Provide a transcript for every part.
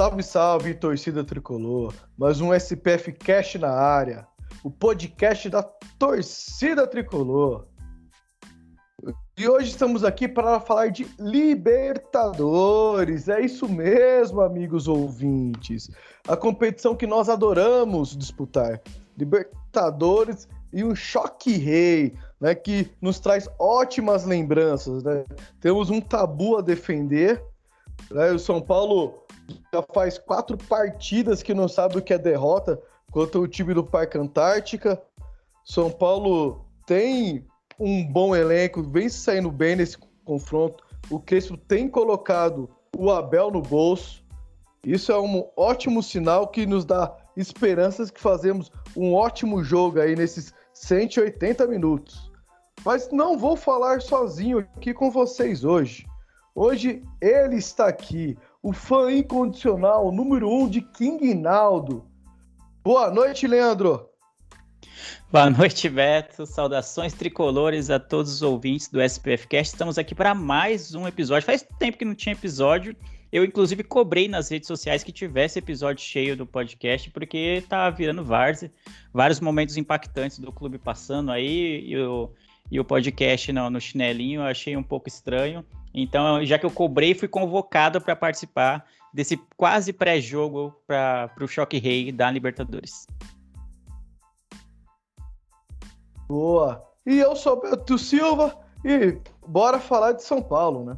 Salve, salve, torcida tricolor. Mais um SPF Cast na área, o podcast da torcida tricolor. E hoje estamos aqui para falar de Libertadores. É isso mesmo, amigos ouvintes. A competição que nós adoramos disputar. Libertadores e um choque rei, né, que nos traz ótimas lembranças. Né? Temos um tabu a defender. Né? O São Paulo já faz quatro partidas que não sabe o que é derrota contra o time do Parque Antártica. São Paulo tem um bom elenco, vem saindo bem nesse confronto. O Crespo tem colocado o Abel no bolso. Isso é um ótimo sinal que nos dá esperanças que fazemos um ótimo jogo aí nesses 180 minutos. Mas não vou falar sozinho aqui com vocês hoje. Hoje ele está aqui, o fã incondicional número um de King Naldo. Boa noite, Leandro. Boa noite, Beto. Saudações tricolores a todos os ouvintes do SPF Cast. Estamos aqui para mais um episódio. Faz tempo que não tinha episódio. Eu, inclusive, cobrei nas redes sociais que tivesse episódio cheio do podcast, porque tá virando várzea. Vários momentos impactantes do clube passando aí e o, e o podcast no, no chinelinho eu achei um pouco estranho. Então, já que eu cobrei, fui convocado para participar desse quase pré-jogo para o Choque Rei da Libertadores. Boa! E eu sou Beto Silva e bora falar de São Paulo, né?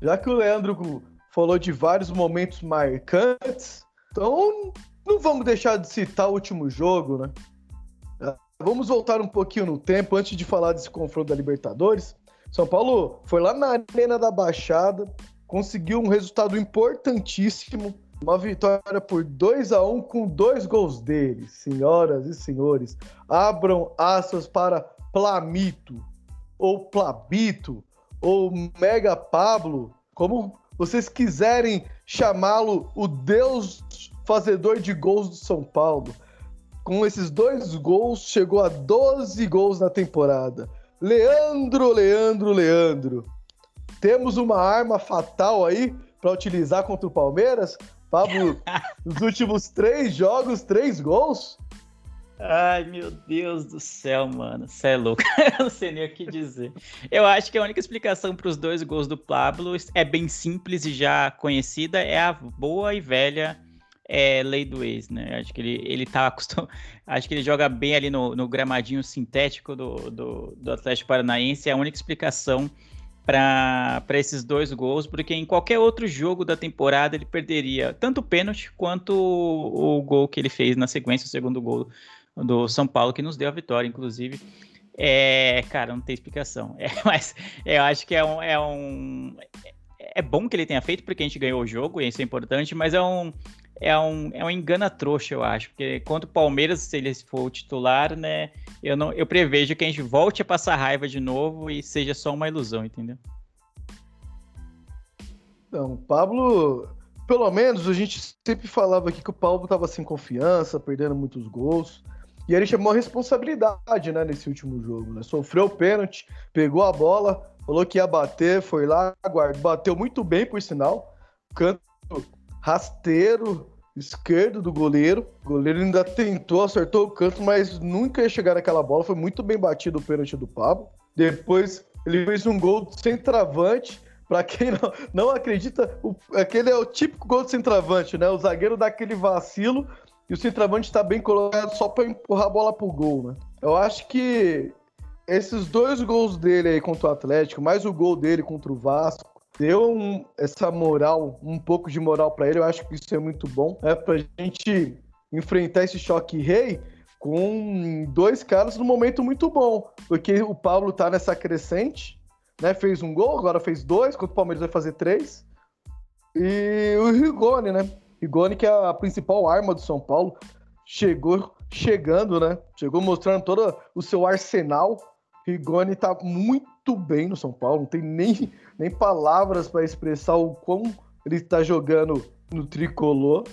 Já que o Leandro falou de vários momentos marcantes, então não vamos deixar de citar o último jogo, né? Vamos voltar um pouquinho no tempo antes de falar desse confronto da Libertadores. São Paulo foi lá na Arena da Baixada, conseguiu um resultado importantíssimo, uma vitória por 2 a 1 com dois gols dele. Senhoras e senhores, abram aspas para Plamito, ou Plabito, ou Mega Pablo, como vocês quiserem chamá-lo, o Deus fazedor de gols do São Paulo. Com esses dois gols, chegou a 12 gols na temporada. Leandro, Leandro, Leandro. Temos uma arma fatal aí para utilizar contra o Palmeiras? Pablo, nos últimos três jogos, três gols? Ai, meu Deus do céu, mano. Você é louco. Eu não sei nem o que dizer. Eu acho que a única explicação para os dois gols do Pablo é bem simples e já conhecida. É a boa e velha é, lei do ex, né? Acho que ele, ele tá acostumado. Acho que ele joga bem ali no, no gramadinho sintético do, do, do Atlético Paranaense. É a única explicação para esses dois gols, porque em qualquer outro jogo da temporada ele perderia tanto o pênalti quanto o, o gol que ele fez na sequência, o segundo gol do São Paulo, que nos deu a vitória, inclusive. É, cara, não tem explicação. É, mas eu acho que é um, é um. É bom que ele tenha feito, porque a gente ganhou o jogo, e isso é importante, mas é um, é um, é um engana trouxa, eu acho. Porque contra o Palmeiras, se ele for o titular, né? Eu, não, eu prevejo que a gente volte a passar raiva de novo e seja só uma ilusão, entendeu? Não, Pablo, pelo menos a gente sempre falava aqui que o Pablo estava sem confiança, perdendo muitos gols. E ele chamou a responsabilidade, né, nesse último jogo, né? Sofreu o pênalti, pegou a bola, falou que ia bater, foi lá, guardou, bateu muito bem, por sinal. Canto rasteiro, esquerdo do goleiro. O goleiro ainda tentou, acertou o canto, mas nunca ia chegar naquela bola. Foi muito bem batido o pênalti do Pablo. Depois ele fez um gol sem travante. Para quem não, não acredita, o, aquele é o típico gol de centroavante, né? O zagueiro dá aquele vacilo e o centroavante está bem colocado só para empurrar a bola pro gol, né? Eu acho que esses dois gols dele aí contra o Atlético, mais o gol dele contra o Vasco, deu um, essa moral, um pouco de moral para ele. Eu acho que isso é muito bom. É pra gente enfrentar esse choque rei com dois caras num momento muito bom. Porque o Pablo tá nessa crescente, né? Fez um gol, agora fez dois, contra o Palmeiras vai fazer três. E o Rigoni, né? Rigoni, que é a principal arma do São Paulo, chegou chegando, né? Chegou mostrando todo o seu arsenal. Rigoni tá muito bem no São Paulo, não tem nem, nem palavras para expressar o quão ele está jogando no tricolor.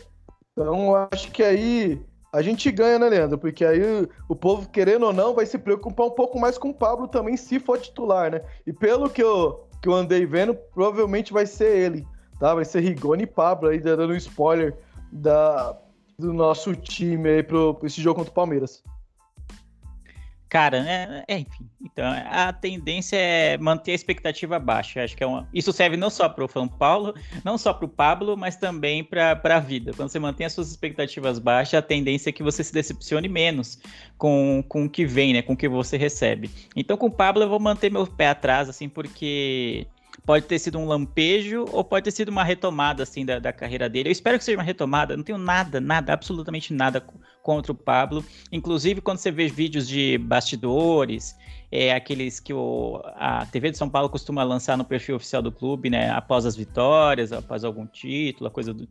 Então, acho que aí a gente ganha, né, Leandro? Porque aí o povo, querendo ou não, vai se preocupar um pouco mais com o Pablo também, se for titular, né? E pelo que eu, que eu andei vendo, provavelmente vai ser ele, tá? Vai ser Rigoni e Pablo aí, dando um spoiler da, do nosso time aí pro, pro esse jogo contra o Palmeiras. Cara, é, é, enfim. Então, a tendência é manter a expectativa baixa. Acho que é uma... isso serve não só para o São Paulo, não só para o Pablo, mas também para a vida. Quando você mantém as suas expectativas baixas, a tendência é que você se decepcione menos com, com o que vem, né? Com o que você recebe. Então, com o Pablo, eu vou manter meu pé atrás, assim, porque pode ter sido um lampejo ou pode ter sido uma retomada assim da, da carreira dele. Eu espero que seja uma retomada. Não tenho nada, nada, absolutamente nada contra o Pablo. Inclusive, quando você vê vídeos de bastidores, é, aqueles que o, a TV de São Paulo costuma lançar no perfil oficial do clube, né? Após as vitórias, após algum título, coisa do,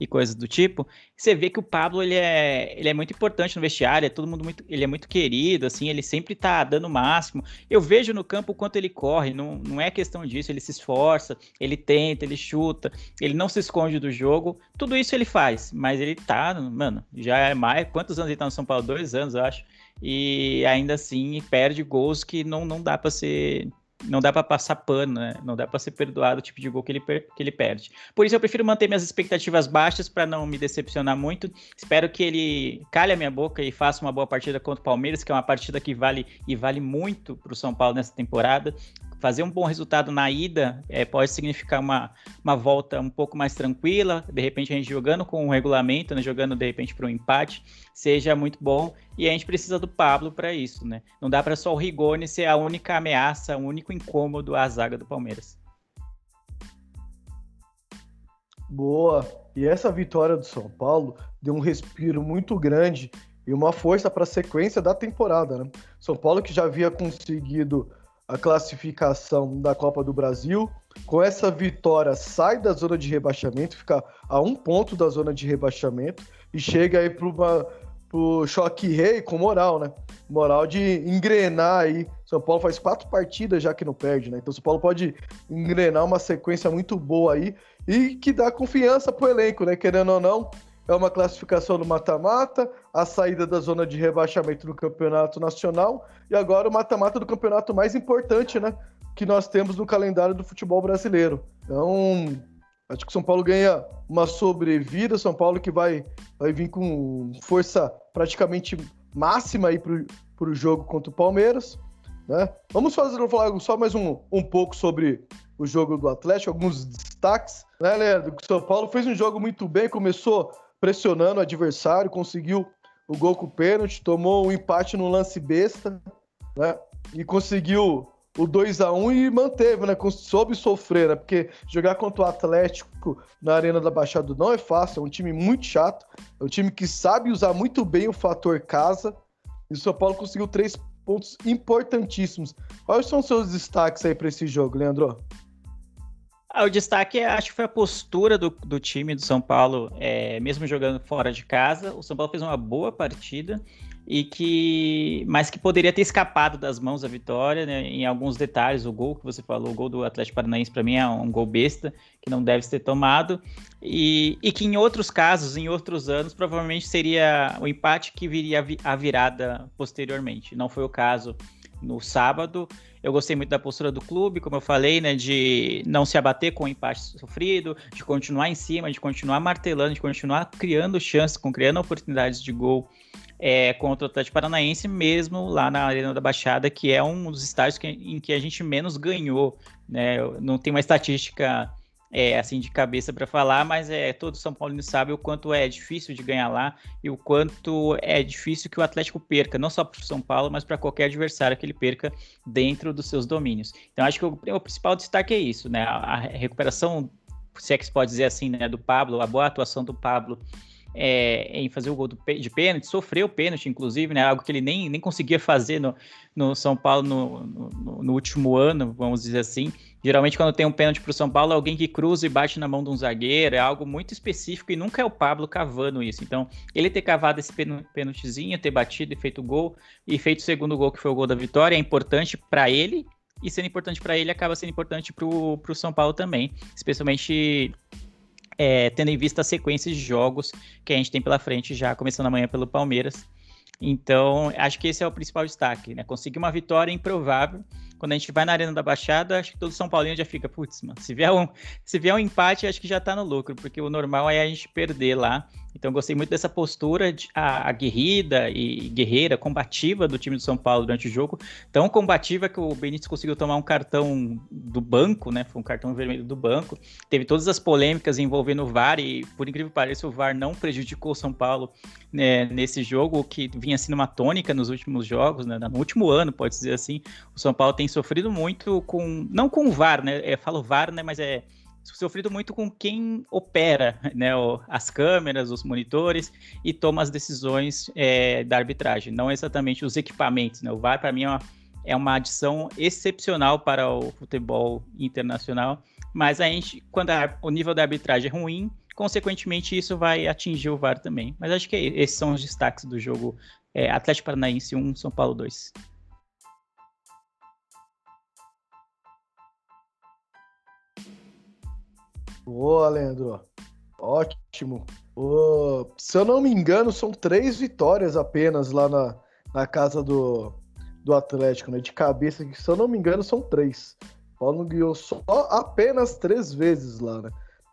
e coisas do tipo, você vê que o Pablo ele é, ele é muito importante no vestiário, é todo mundo muito, ele é muito querido, assim, ele sempre tá dando o máximo. Eu vejo no campo o quanto ele corre, não, não é questão disso, ele se esforça, ele tenta, ele chuta, ele não se esconde do jogo, tudo isso ele faz, mas ele tá, mano, já é mais, quantos anos ele tá no São Paulo? Dois anos, eu acho e ainda assim perde gols que não, não dá para ser não dá para passar pano, né? Não dá para ser perdoado o tipo de gol que ele, que ele perde. Por isso eu prefiro manter minhas expectativas baixas para não me decepcionar muito. Espero que ele calhe a minha boca e faça uma boa partida contra o Palmeiras, que é uma partida que vale e vale muito para o São Paulo nessa temporada fazer um bom resultado na ida é, pode significar uma, uma volta um pouco mais tranquila, de repente a gente jogando com o regulamento, né, jogando de repente para um empate, seja muito bom, e a gente precisa do Pablo para isso, né? Não dá para só o Rigoni ser a única ameaça, o único incômodo à zaga do Palmeiras. Boa. E essa vitória do São Paulo deu um respiro muito grande e uma força para a sequência da temporada, né? São Paulo que já havia conseguido a classificação da Copa do Brasil. Com essa vitória, sai da zona de rebaixamento, fica a um ponto da zona de rebaixamento e chega aí para o choque rei com moral, né? Moral de engrenar aí. São Paulo faz quatro partidas já que não perde, né? Então São Paulo pode engrenar uma sequência muito boa aí e que dá confiança pro elenco, né? Querendo ou não, é uma classificação do mata-mata, a saída da zona de rebaixamento do campeonato nacional e agora o mata-mata do campeonato mais importante, né? Que nós temos no calendário do futebol brasileiro. Então, acho que São Paulo ganha uma sobrevida. São Paulo que vai, vai vir com força praticamente máxima aí para o jogo contra o Palmeiras. Né? Vamos fazer só mais um, um pouco sobre o jogo do Atlético, alguns destaques. Né, Leandro? O São Paulo fez um jogo muito bem, começou pressionando o adversário, conseguiu o gol com o pênalti, tomou um empate no lance besta, né? E conseguiu o 2 a 1 e manteve, né? Soube sofrer, né? Porque jogar contra o Atlético na Arena da Baixada não é fácil, é um time muito chato, é um time que sabe usar muito bem o fator casa. E o São Paulo conseguiu três pontos importantíssimos. Quais são os seus destaques aí para esse jogo, Leandro? Ah, o destaque, é, acho que foi a postura do, do time do São Paulo, é, mesmo jogando fora de casa. O São Paulo fez uma boa partida e que, mas que poderia ter escapado das mãos da vitória, né, em alguns detalhes. O gol que você falou, o gol do Atlético Paranaense, para mim é um gol besta que não deve ser tomado e, e que em outros casos, em outros anos, provavelmente seria o empate que viria a virada posteriormente. Não foi o caso no sábado. Eu gostei muito da postura do clube, como eu falei, né, de não se abater com o empate sofrido, de continuar em cima, de continuar martelando, de continuar criando chances, com criando oportunidades de gol é, contra o Atlético Paranaense, mesmo lá na Arena da Baixada, que é um dos estádios que, em que a gente menos ganhou. Né? Não tem uma estatística é, assim de cabeça para falar, mas é todo São Paulino sabe o quanto é difícil de ganhar lá e o quanto é difícil que o Atlético perca, não só para o São Paulo, mas para qualquer adversário que ele perca dentro dos seus domínios. Então acho que o, o principal destaque é isso, né? A, a, recuperação, se é que se pode dizer assim, né, do Pablo, a boa atuação do Pablo é, em fazer o gol do, de pênalti, sofreu pênalti, inclusive, né? Algo que ele nem, nem conseguia fazer no, no São Paulo no, no, no último ano, vamos dizer assim. Geralmente, quando tem um pênalti para o São Paulo, é alguém que cruza e bate na mão de um zagueiro, é algo muito específico e nunca é o Pablo cavando isso. Então, ele ter cavado esse pênaltizinho, ter batido e feito gol, e feito o segundo gol, que foi o gol da vitória, é importante para ele, e sendo importante para ele, acaba sendo importante para o São Paulo também, especialmente é, tendo em vista a sequência de jogos que a gente tem pela frente, já começando amanhã pelo Palmeiras. Então, acho que esse é o principal destaque, né? Conseguir uma vitória improvável quando a gente vai na Arena da Baixada, acho que todo São Paulino já fica, putz, mano, se vier, um, se vier um empate, acho que já tá no lucro, porque o normal é a gente perder lá. Então, gostei muito dessa postura de, a, aguerrida e guerreira, combativa do time do São Paulo durante o jogo. Tão combativa que o Benítez conseguiu tomar um cartão do banco, né? Foi um cartão vermelho do banco. Teve todas as polêmicas envolvendo o VAR e, por incrível que pareça, o VAR não prejudicou o São Paulo né, nesse jogo, que vinha sendo uma tônica nos últimos jogos, né? No último ano, pode dizer assim. O São Paulo tem sofrido muito com. Não com o VAR, né? Eu falo VAR, né? Mas é sofrido muito com quem opera né, as câmeras, os monitores e toma as decisões é, da arbitragem, não exatamente os equipamentos. Né? O VAR, para mim, é uma, é uma adição excepcional para o futebol internacional, mas a gente, quando a, o nível da arbitragem é ruim, consequentemente isso vai atingir o VAR também. Mas acho que esses são os destaques do jogo é, Atlético Paranaense 1, São Paulo 2. Boa, Leandro. Ótimo. se eu não me engano, são três vitórias apenas lá na, na casa do, do Atlético, né? De cabeça, se eu não me engano, são três. O Paulo ganhou só apenas três vezes lá, né?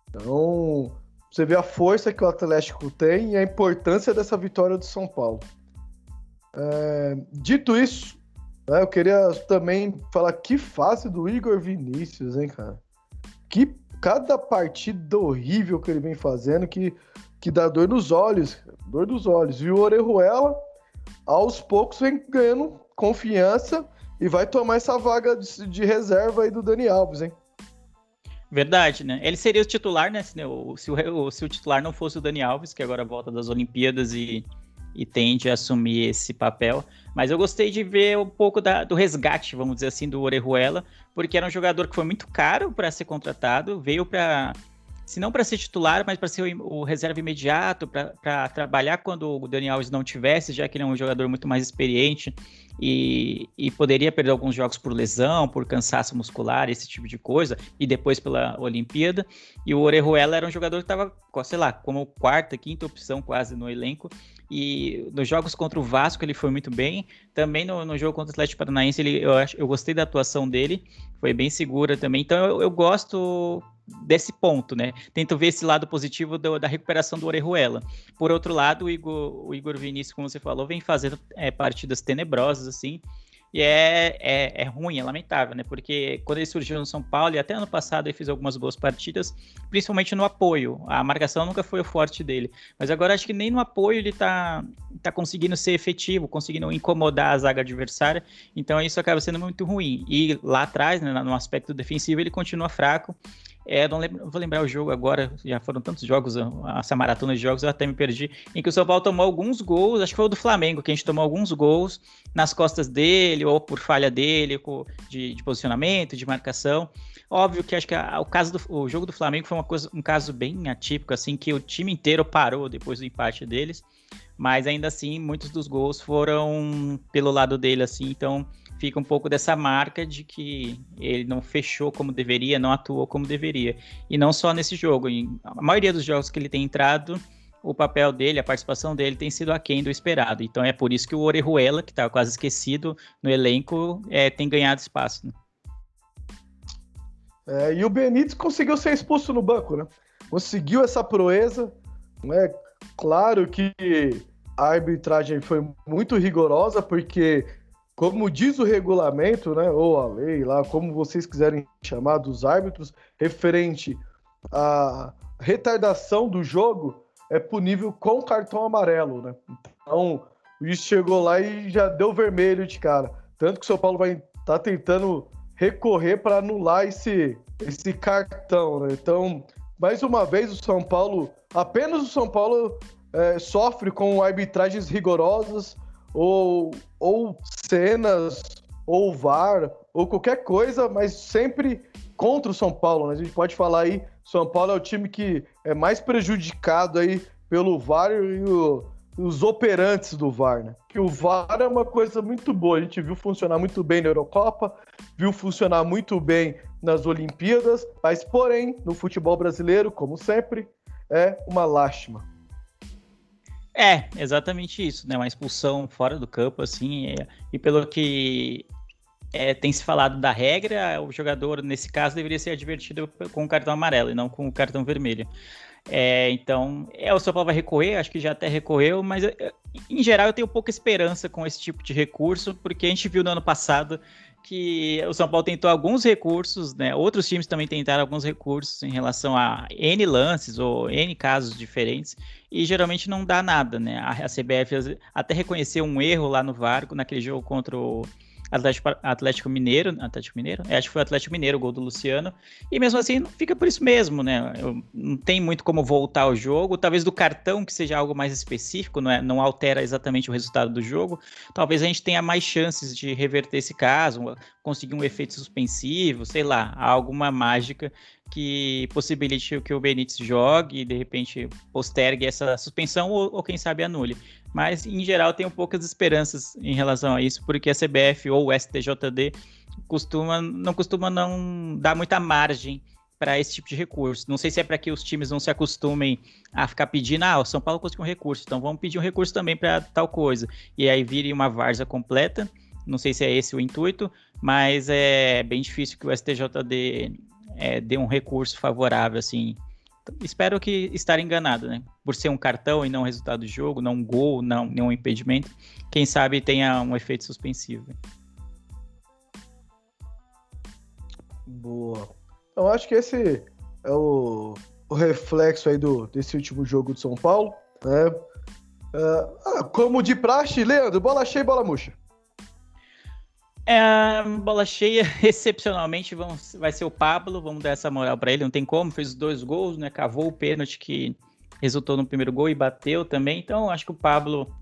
Então, você vê a força que o Atlético tem e a importância dessa vitória do São Paulo. É, dito isso, né, eu queria também falar que fase do Igor Vinícius, hein, cara? Que cada partida horrível que ele vem fazendo que, que dá dor nos olhos, dor dos olhos. E o Orejuela, aos poucos, vem ganhando confiança e vai tomar essa vaga de, de reserva aí do Dani Alves, hein? Verdade, né? Ele seria o titular, né? Se, o, se, o, se o titular não fosse o Dani Alves, que agora volta das Olimpíadas e e tende a assumir esse papel. Mas eu gostei de ver um pouco da, do resgate, vamos dizer assim, do Orejuela, porque era um jogador que foi muito caro para ser contratado, veio para se não para ser titular, mas para ser o, o, reserva imediato, para trabalhar quando o Dani Alves não tivesse, já que ele é um jogador muito mais experiente e, e, poderia perder alguns jogos por lesão, por cansaço muscular, esse tipo de coisa, e depois pela Olimpíada. E o Orejuela era um jogador que estava, sei lá, como quarta, quinta opção quase no elenco. E nos jogos contra o Vasco ele foi muito bem. Também no, no jogo contra o Atlético Paranaense ele, eu, eu gostei da atuação dele, foi bem segura também. Então eu, eu gosto desse ponto, né? Tento ver esse lado positivo do, da recuperação do Orejuela. Por outro lado, o Igor, o Igor Vinícius, como você falou, vem fazendo é, partidas tenebrosas, assim, e é, é, é, ruim, é lamentável, né? Porque quando ele surgiu no São Paulo, e até ano passado ele fez algumas boas partidas, principalmente no apoio. A marcação nunca foi o forte dele. Mas agora acho que nem no apoio ele tá, tá conseguindo ser efetivo, conseguindo incomodar a zaga adversária. Então isso acaba sendo muito ruim. E lá atrás, né, no aspecto defensivo, ele continua fraco. É, não, lembro, vou lembrar o jogo agora, já foram tantos jogos, essa maratona de jogos, eu até me perdi, em que o São Paulo tomou alguns gols, acho que foi o do Flamengo, que a gente tomou alguns gols nas costas dele, ou por falha dele, de, de posicionamento, de marcação. Óbvio que acho que a, o caso do o jogo do Flamengo foi uma coisa, um caso bem atípico, assim, que o time inteiro parou depois do empate deles, mas ainda assim, muitos dos gols foram pelo lado dele, assim, então fica um pouco dessa marca de que ele não fechou como deveria, não atuou como deveria. E não só nesse jogo, em a maioria dos jogos que ele tem entrado, o papel dele, a participação dele tem sido aquém do esperado. Então é por isso que o Orejuela, que estava quase esquecido no elenco, é, tem ganhado espaço. Né? É, e o Benítez conseguiu ser expulso no banco, né? Conseguiu essa proeza, né? Claro que a arbitragem foi muito rigorosa, porque como diz o regulamento, né, ou a lei lá, como vocês quiserem chamar dos árbitros, referente à retardação do jogo, é punível com cartão amarelo, né? Então, o juiz chegou lá e já deu vermelho de cara. Tanto que o São Paulo vai estar tá tentando recorrer para anular esse, esse cartão, né? Então, mais uma vez, o São Paulo, apenas o São Paulo é, sofre com arbitragens rigorosas, ou, ou cenas, ou VAR, ou qualquer coisa, mas sempre contra o São Paulo, né? A gente pode falar aí, São Paulo é o time que é mais prejudicado aí pelo VAR e o, os operantes do VAR, né? Que o VAR é uma coisa muito boa, a gente viu funcionar muito bem na Eurocopa, viu funcionar muito bem nas Olimpíadas, mas porém, no futebol brasileiro, como sempre, é uma lástima. É, exatamente isso, né? Uma expulsão fora do campo, assim, é, e pelo que é, tem se falado da regra, o jogador, nesse caso, deveria ser advertido com o cartão amarelo e não com o cartão vermelho. É, então, é, o São Paulo vai recorrer, acho que já até recorreu, mas é, em geral eu tenho pouca esperança com esse tipo de recurso, porque a gente viu no ano passado que o São Paulo tentou alguns recursos, né? Outros times também tentaram alguns recursos em relação a N lances ou N casos diferentes, e geralmente não dá nada, né? A, CBF até reconheceu um erro lá no VAR naquele jogo contra o Atlético, Atlético Mineiro, Atlético Mineiro? É, acho que foi o Atlético Mineiro, o gol do Luciano. E mesmo assim, fica por isso mesmo, né? Eu, não tem muito como voltar ao jogo. Talvez do cartão, que seja algo mais específico, não, é, não altera exatamente o resultado do jogo. Talvez a gente tenha mais chances de reverter esse caso, conseguir um efeito suspensivo, sei lá, alguma mágica que possibilite que o Benítez jogue e de repente postergue essa suspensão ou, ou quem sabe anule. Mas em geral tenho poucas esperanças em relação a isso, porque a CBF ou o STJD costuma, não costuma não dar muita margem para esse tipo de recurso. Não sei se é para que os times não se acostumem a ficar pedindo, ah, o São Paulo conseguiu um recurso, então vamos pedir um recurso também para tal coisa. E aí vire uma várzea completa. Não sei se é esse o intuito, mas é bem difícil que o STJD é, dê um recurso favorável, assim. Espero que estar enganado, né? Por ser um cartão e não resultado do jogo, não um gol, não nenhum impedimento. Quem sabe tenha um efeito suspensivo. Boa. Eu acho que esse é o, o reflexo aí do, desse último jogo de São Paulo. Né? Uh, como de praxe, Leandro, bola cheia e bola murcha. É, bola cheia, excepcionalmente vamos, vai ser o Pablo, vamos dar essa moral para ele, não tem como, fez dois gols, né? Cavou o pênalti que resultou no primeiro gol e bateu também, então acho que o Pablo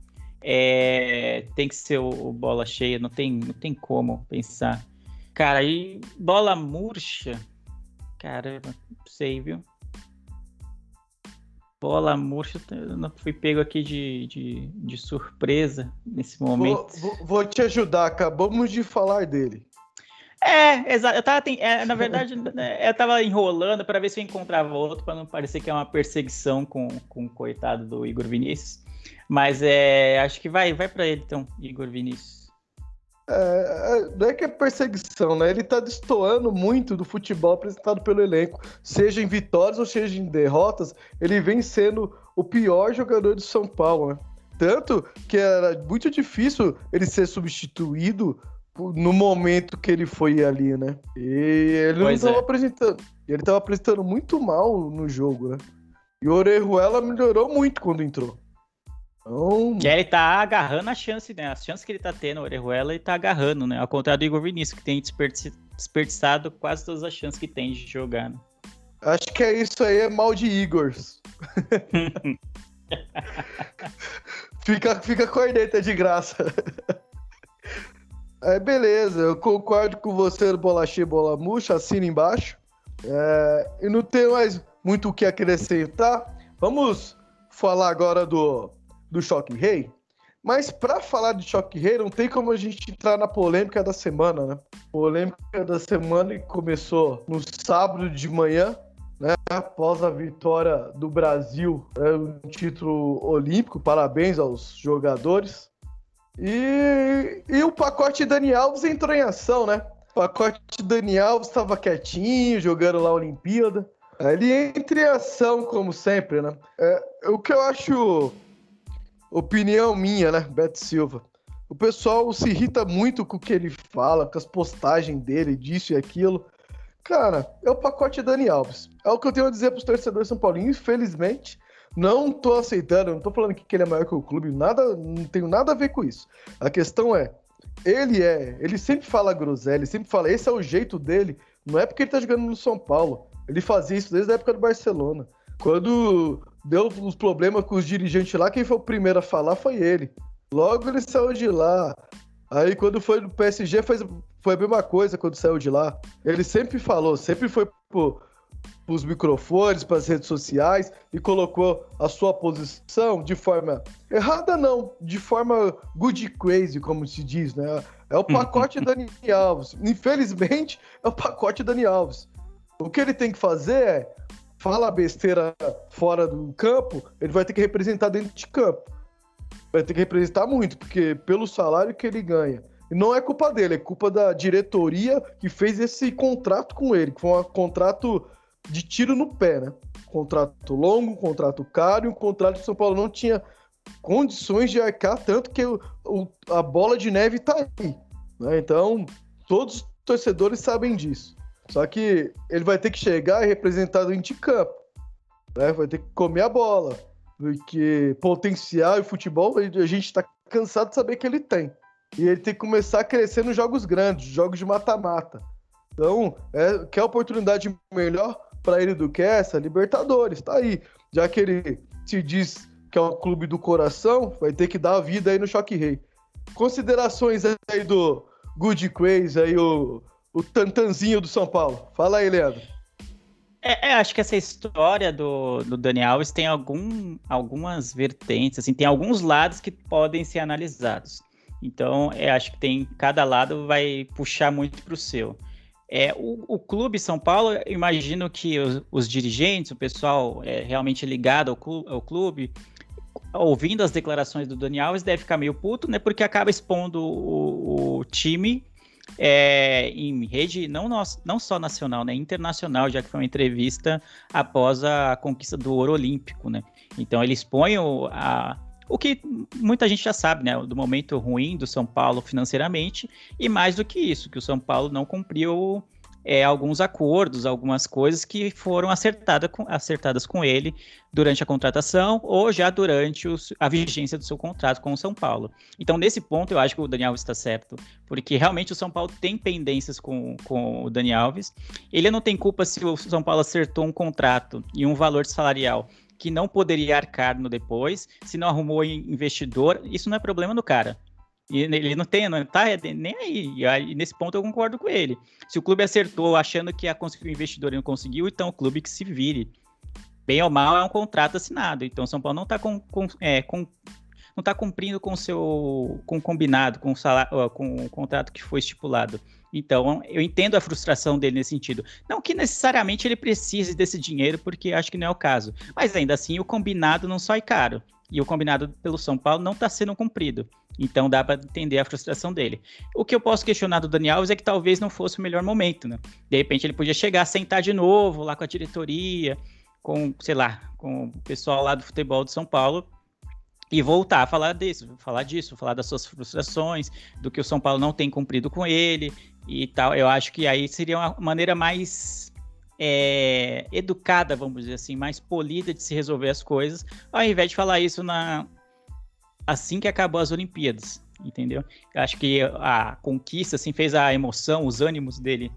é, tem que ser o, o, bola cheia, não tem, não tem como pensar. Cara, e bola murcha, cara, não sei, viu? Bola murcha, não fui pego aqui de, de, de surpresa nesse momento. Vou, vou, vou, te ajudar, acabamos de falar dele. É, exato. Eu tava, é, na verdade, né, eu tava enrolando para ver se eu encontrava outro, para não parecer que é uma perseguição com, com o coitado do Igor Vinícius. Mas é, acho que vai, vai para ele então, Igor Vinícius. É, é, não é que é perseguição, né? Ele tá destoando muito do futebol apresentado pelo elenco. Seja em vitórias ou seja em derrotas, ele vem sendo o pior jogador de São Paulo, né? Tanto que era muito difícil ele ser substituído no momento que ele foi ali, né? E ele pois não tava é. apresentando. Ele tava apresentando muito mal no jogo, né? E o Orejuela melhorou muito quando entrou. Oh. Que ele tá agarrando a chance, né? As chances que ele tá tendo, o Orejuela, ele tá agarrando, né? Ao contrário do Igor Vinícius, que tem desperdiçado quase todas as chances que tem de jogar, né? Acho que é isso aí, é mal de Igors. fica, fica corneta de graça. É, beleza, eu concordo com você, bola cheia, bola murcha, assina embaixo. É, e não tem mais muito o que acrescentar. Vamos falar agora do do Choque Rei. Mas para falar de Choque Rei, não tem como a gente entrar na polêmica da semana, né? Polêmica da semana que começou no sábado de manhã, né? Após a vitória do Brasil, né? um título olímpico. Parabéns aos jogadores. E, e o pacote Dani Alves entrou em ação, né? O pacote Dani Alves estava quietinho, jogando lá a Olimpíada. Ele entra em ação, como sempre, né? É, o que eu acho Opinião minha, né? Beto Silva. O pessoal se irrita muito com o que ele fala, com as postagens dele, disso e aquilo. Cara, é o pacote Dani Alves. É o que eu tenho a dizer para os torcedores São Paulo. Infelizmente, não tô aceitando, não tô falando que ele é maior que o clube, nada, não tenho nada a ver com isso. A questão é, ele é, ele sempre fala groselha, ele sempre fala, esse é o jeito dele. Não é porque ele tá jogando no São Paulo. Ele fazia isso desde a época do Barcelona. Quando deu uns problemas com os dirigentes lá, quem foi o primeiro a falar foi ele. Logo ele saiu de lá. Aí quando foi no PSG foi, foi a mesma coisa quando saiu de lá. Ele sempre falou, sempre foi pro, pros microfones, para as redes sociais e colocou a sua posição de forma errada não, de forma good crazy, como se diz, né? É o pacote Dani Alves. Infelizmente, é o pacote Dani Alves. O que ele tem que fazer é fala besteira fora do campo, ele vai ter que representar dentro de campo. Vai ter que representar muito, porque pelo salário que ele ganha. E não é culpa dele, é culpa da diretoria que fez esse contrato com ele, que foi um contrato de tiro no pé, né? Contrato longo, contrato caro, um contrato que o São Paulo não tinha condições de arcar, tanto que o, o, a bola de neve tá aí. Né? Então, todos os torcedores sabem disso. Só que ele vai ter que chegar e representar dentro de campo. Né? Vai ter que comer a bola. Porque potencial e futebol, a gente está cansado de saber que ele tem. E ele tem que começar a crescer nos jogos grandes, jogos de mata-mata. Então, é, quer oportunidade melhor para ele do que essa? Libertadores, tá aí. Já que ele se diz que é o clube do coração, vai ter que dar a vida aí no Choque Rei. Considerações aí do Good Crazy, aí o, o tantanzinho do São Paulo. Fala aí, Leandro. É, é, acho que essa história do, do Alves tem algum, algumas vertentes, assim, tem alguns lados que podem ser analisados. Então, é, acho que tem cada lado vai puxar muito para o seu. É, o, clube São Paulo, imagino que os, os dirigentes, o pessoal é, realmente ligado ao clube, ao clube, ouvindo as declarações do Dani Alves, deve ficar meio puto, né? Porque acaba expondo o, o time é, em rede não, não só nacional, né? Internacional, já que foi uma entrevista após a conquista do ouro olímpico, né? Então ele expõe o, a, o que muita gente já sabe, né? Do momento ruim do São Paulo financeiramente, e mais do que isso, que o São Paulo não cumpriu é, alguns acordos, algumas coisas que foram acertada com, acertadas com ele durante a contratação ou já durante os, a vigência do seu contrato com o São Paulo. Então, nesse ponto, eu acho que o Daniel está certo, porque realmente o São Paulo tem pendências com, com o Dani Alves. Ele não tem culpa se o São Paulo acertou um contrato e um valor salarial que não poderia arcar no depois, se não arrumou investidor, isso não é problema do cara. E ele não tem, não tá nem aí. E nesse ponto eu concordo com ele. Se o clube acertou achando que ia conseguir um investidor e não conseguiu, então o clube que se vire. Bem ou mal é um contrato assinado. Então o São Paulo não está com, com, é, com, não tá cumprindo com o seu com o combinado, com o, salário, com o contrato que foi estipulado. Então, eu entendo a frustração dele nesse sentido. Não que necessariamente ele precise desse dinheiro, porque acho que não é o caso. Mas ainda assim, o combinado não sai caro. E o combinado pelo São Paulo não está sendo cumprido. Então dá para entender a frustração dele. O que eu posso questionar do Dani Alves é que talvez não fosse o melhor momento, né? De repente ele podia chegar, sentar de novo lá com a diretoria, com, sei lá, com o pessoal lá do futebol de São Paulo e voltar a falar disso, falar disso, falar das suas frustrações, do que o São Paulo não tem cumprido com ele e tal. Eu acho que aí seria uma maneira mais é, educada, vamos dizer assim, mais polida de se resolver as coisas, ao invés de falar isso na assim que acabou as Olimpíadas, entendeu? Eu acho que a conquista assim fez a emoção, os ânimos dele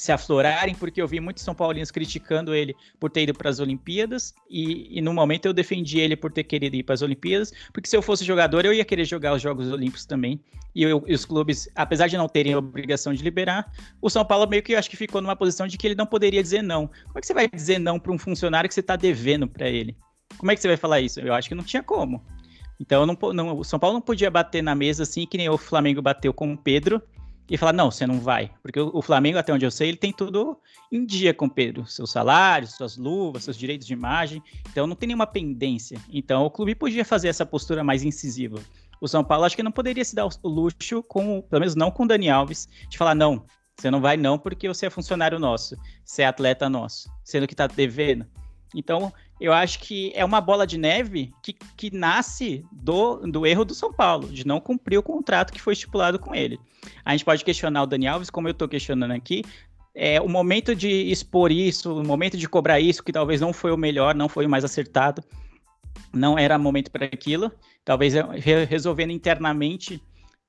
se aflorarem, porque eu vi muitos São Paulinos criticando ele por ter ido para as Olimpíadas, e, e, no momento eu defendi ele por ter querido ir para as Olimpíadas, porque se eu fosse jogador, eu ia querer jogar os Jogos Olímpicos também. E, eu, e os clubes, apesar de não terem a obrigação de liberar, o São Paulo meio que eu acho que ficou numa posição de que ele não poderia dizer não. Como é que você vai dizer não para um funcionário que você está devendo para ele? Como é que você vai falar isso? Eu acho que não tinha como. Então não, não, o São Paulo não podia bater na mesa assim que nem o Flamengo bateu com o Pedro e falar, não, você não vai. Porque o, Flamengo, até onde eu sei, ele tem tudo em dia com o Pedro. Seus salários, suas luvas, seus direitos de imagem. Então não tem nenhuma pendência. Então o clube podia fazer essa postura mais incisiva. O São Paulo acho que não poderia se dar o luxo, com, pelo menos não com o Dani Alves, de falar, não, você não vai não porque você é funcionário nosso, você é atleta nosso, sendo que tá devendo. Então, eu acho que é uma bola de neve que, que nasce do, do erro do São Paulo, de não cumprir o contrato que foi estipulado com ele. A gente pode questionar o Dani Alves, como eu estou questionando aqui, é, o momento de expor isso, o momento de cobrar isso, que talvez não foi o melhor, não foi o mais acertado, não era momento para aquilo. Talvez resolvendo internamente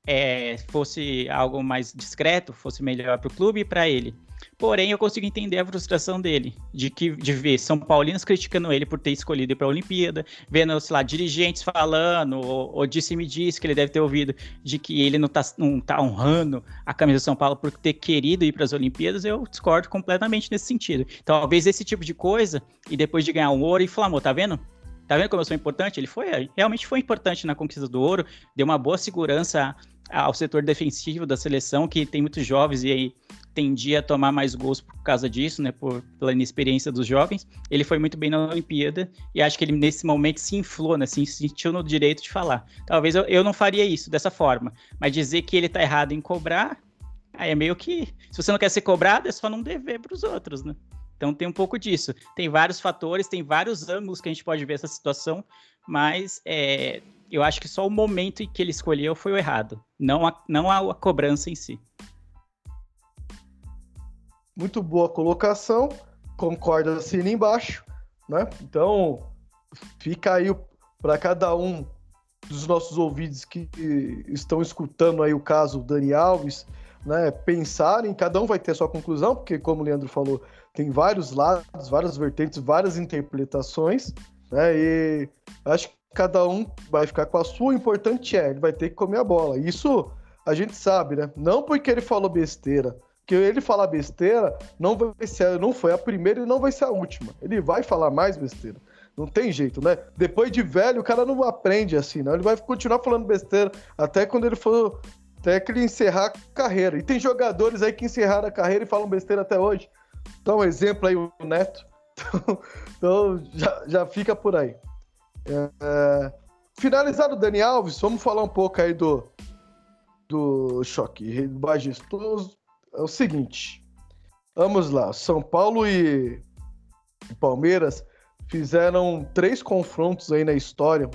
é, fosse algo mais discreto, fosse melhor para o clube e para ele. Porém, eu consigo entender a frustração dele, de que de ver São Paulinos criticando ele por ter escolhido ir para a Olimpíada, vendo, sei lá, dirigentes falando, ou, ou disse-me disse que ele deve ter ouvido de que ele não está não tá honrando a camisa de São Paulo por ter querido ir para as Olimpíadas, eu discordo completamente nesse sentido. Então, talvez esse tipo de coisa, e depois de ganhar um ouro, inflamou, tá vendo? Tá vendo como eu sou importante? Ele foi, realmente foi importante na conquista do ouro, deu uma boa segurança ao setor defensivo da seleção, que tem muitos jovens e aí tendia a tomar mais gols por causa disso, né, por, pela inexperiência dos jovens. Ele foi muito bem na Olimpíada e acho que ele nesse momento se inflou, né, se sentiu no direito de falar. Talvez eu, eu não faria isso dessa forma, mas dizer que ele tá errado em cobrar, aí é meio que, se você não quer ser cobrado, é só não dever para os outros, né? Então tem um pouco disso. Tem vários fatores, tem vários ângulos que a gente pode ver essa situação, mas é, eu acho que só o momento em que ele escolheu foi o errado, não a, não a, a cobrança em si. Muito boa colocação, concorda assim embaixo, né? Então fica aí para cada um dos nossos ouvidos que estão escutando aí o caso Dani Alves, né, pensarem, cada um vai ter a sua conclusão, porque como o Leandro falou, tem vários lados, várias vertentes, várias interpretações, né? E acho cada um vai ficar com a sua. O importante é, ele vai ter que comer a bola. Isso a gente sabe, né? Não porque ele falou besteira. Que ele falar besteira não vai ser, não foi a primeira e não vai ser a última. Ele vai falar mais besteira. Não tem jeito, né? Depois de velho, o cara não aprende assim, não. Ele vai continuar falando besteira até quando ele for. Até que ele encerrar a carreira. E tem jogadores aí que encerraram a carreira e falam besteira até hoje. Dá um exemplo aí, o Neto. Então, então já, já fica por aí. É, finalizado o Dani Alves, vamos falar um pouco aí do, do choque majestoso. É o seguinte, vamos lá, São Paulo e Palmeiras fizeram três confrontos aí na história,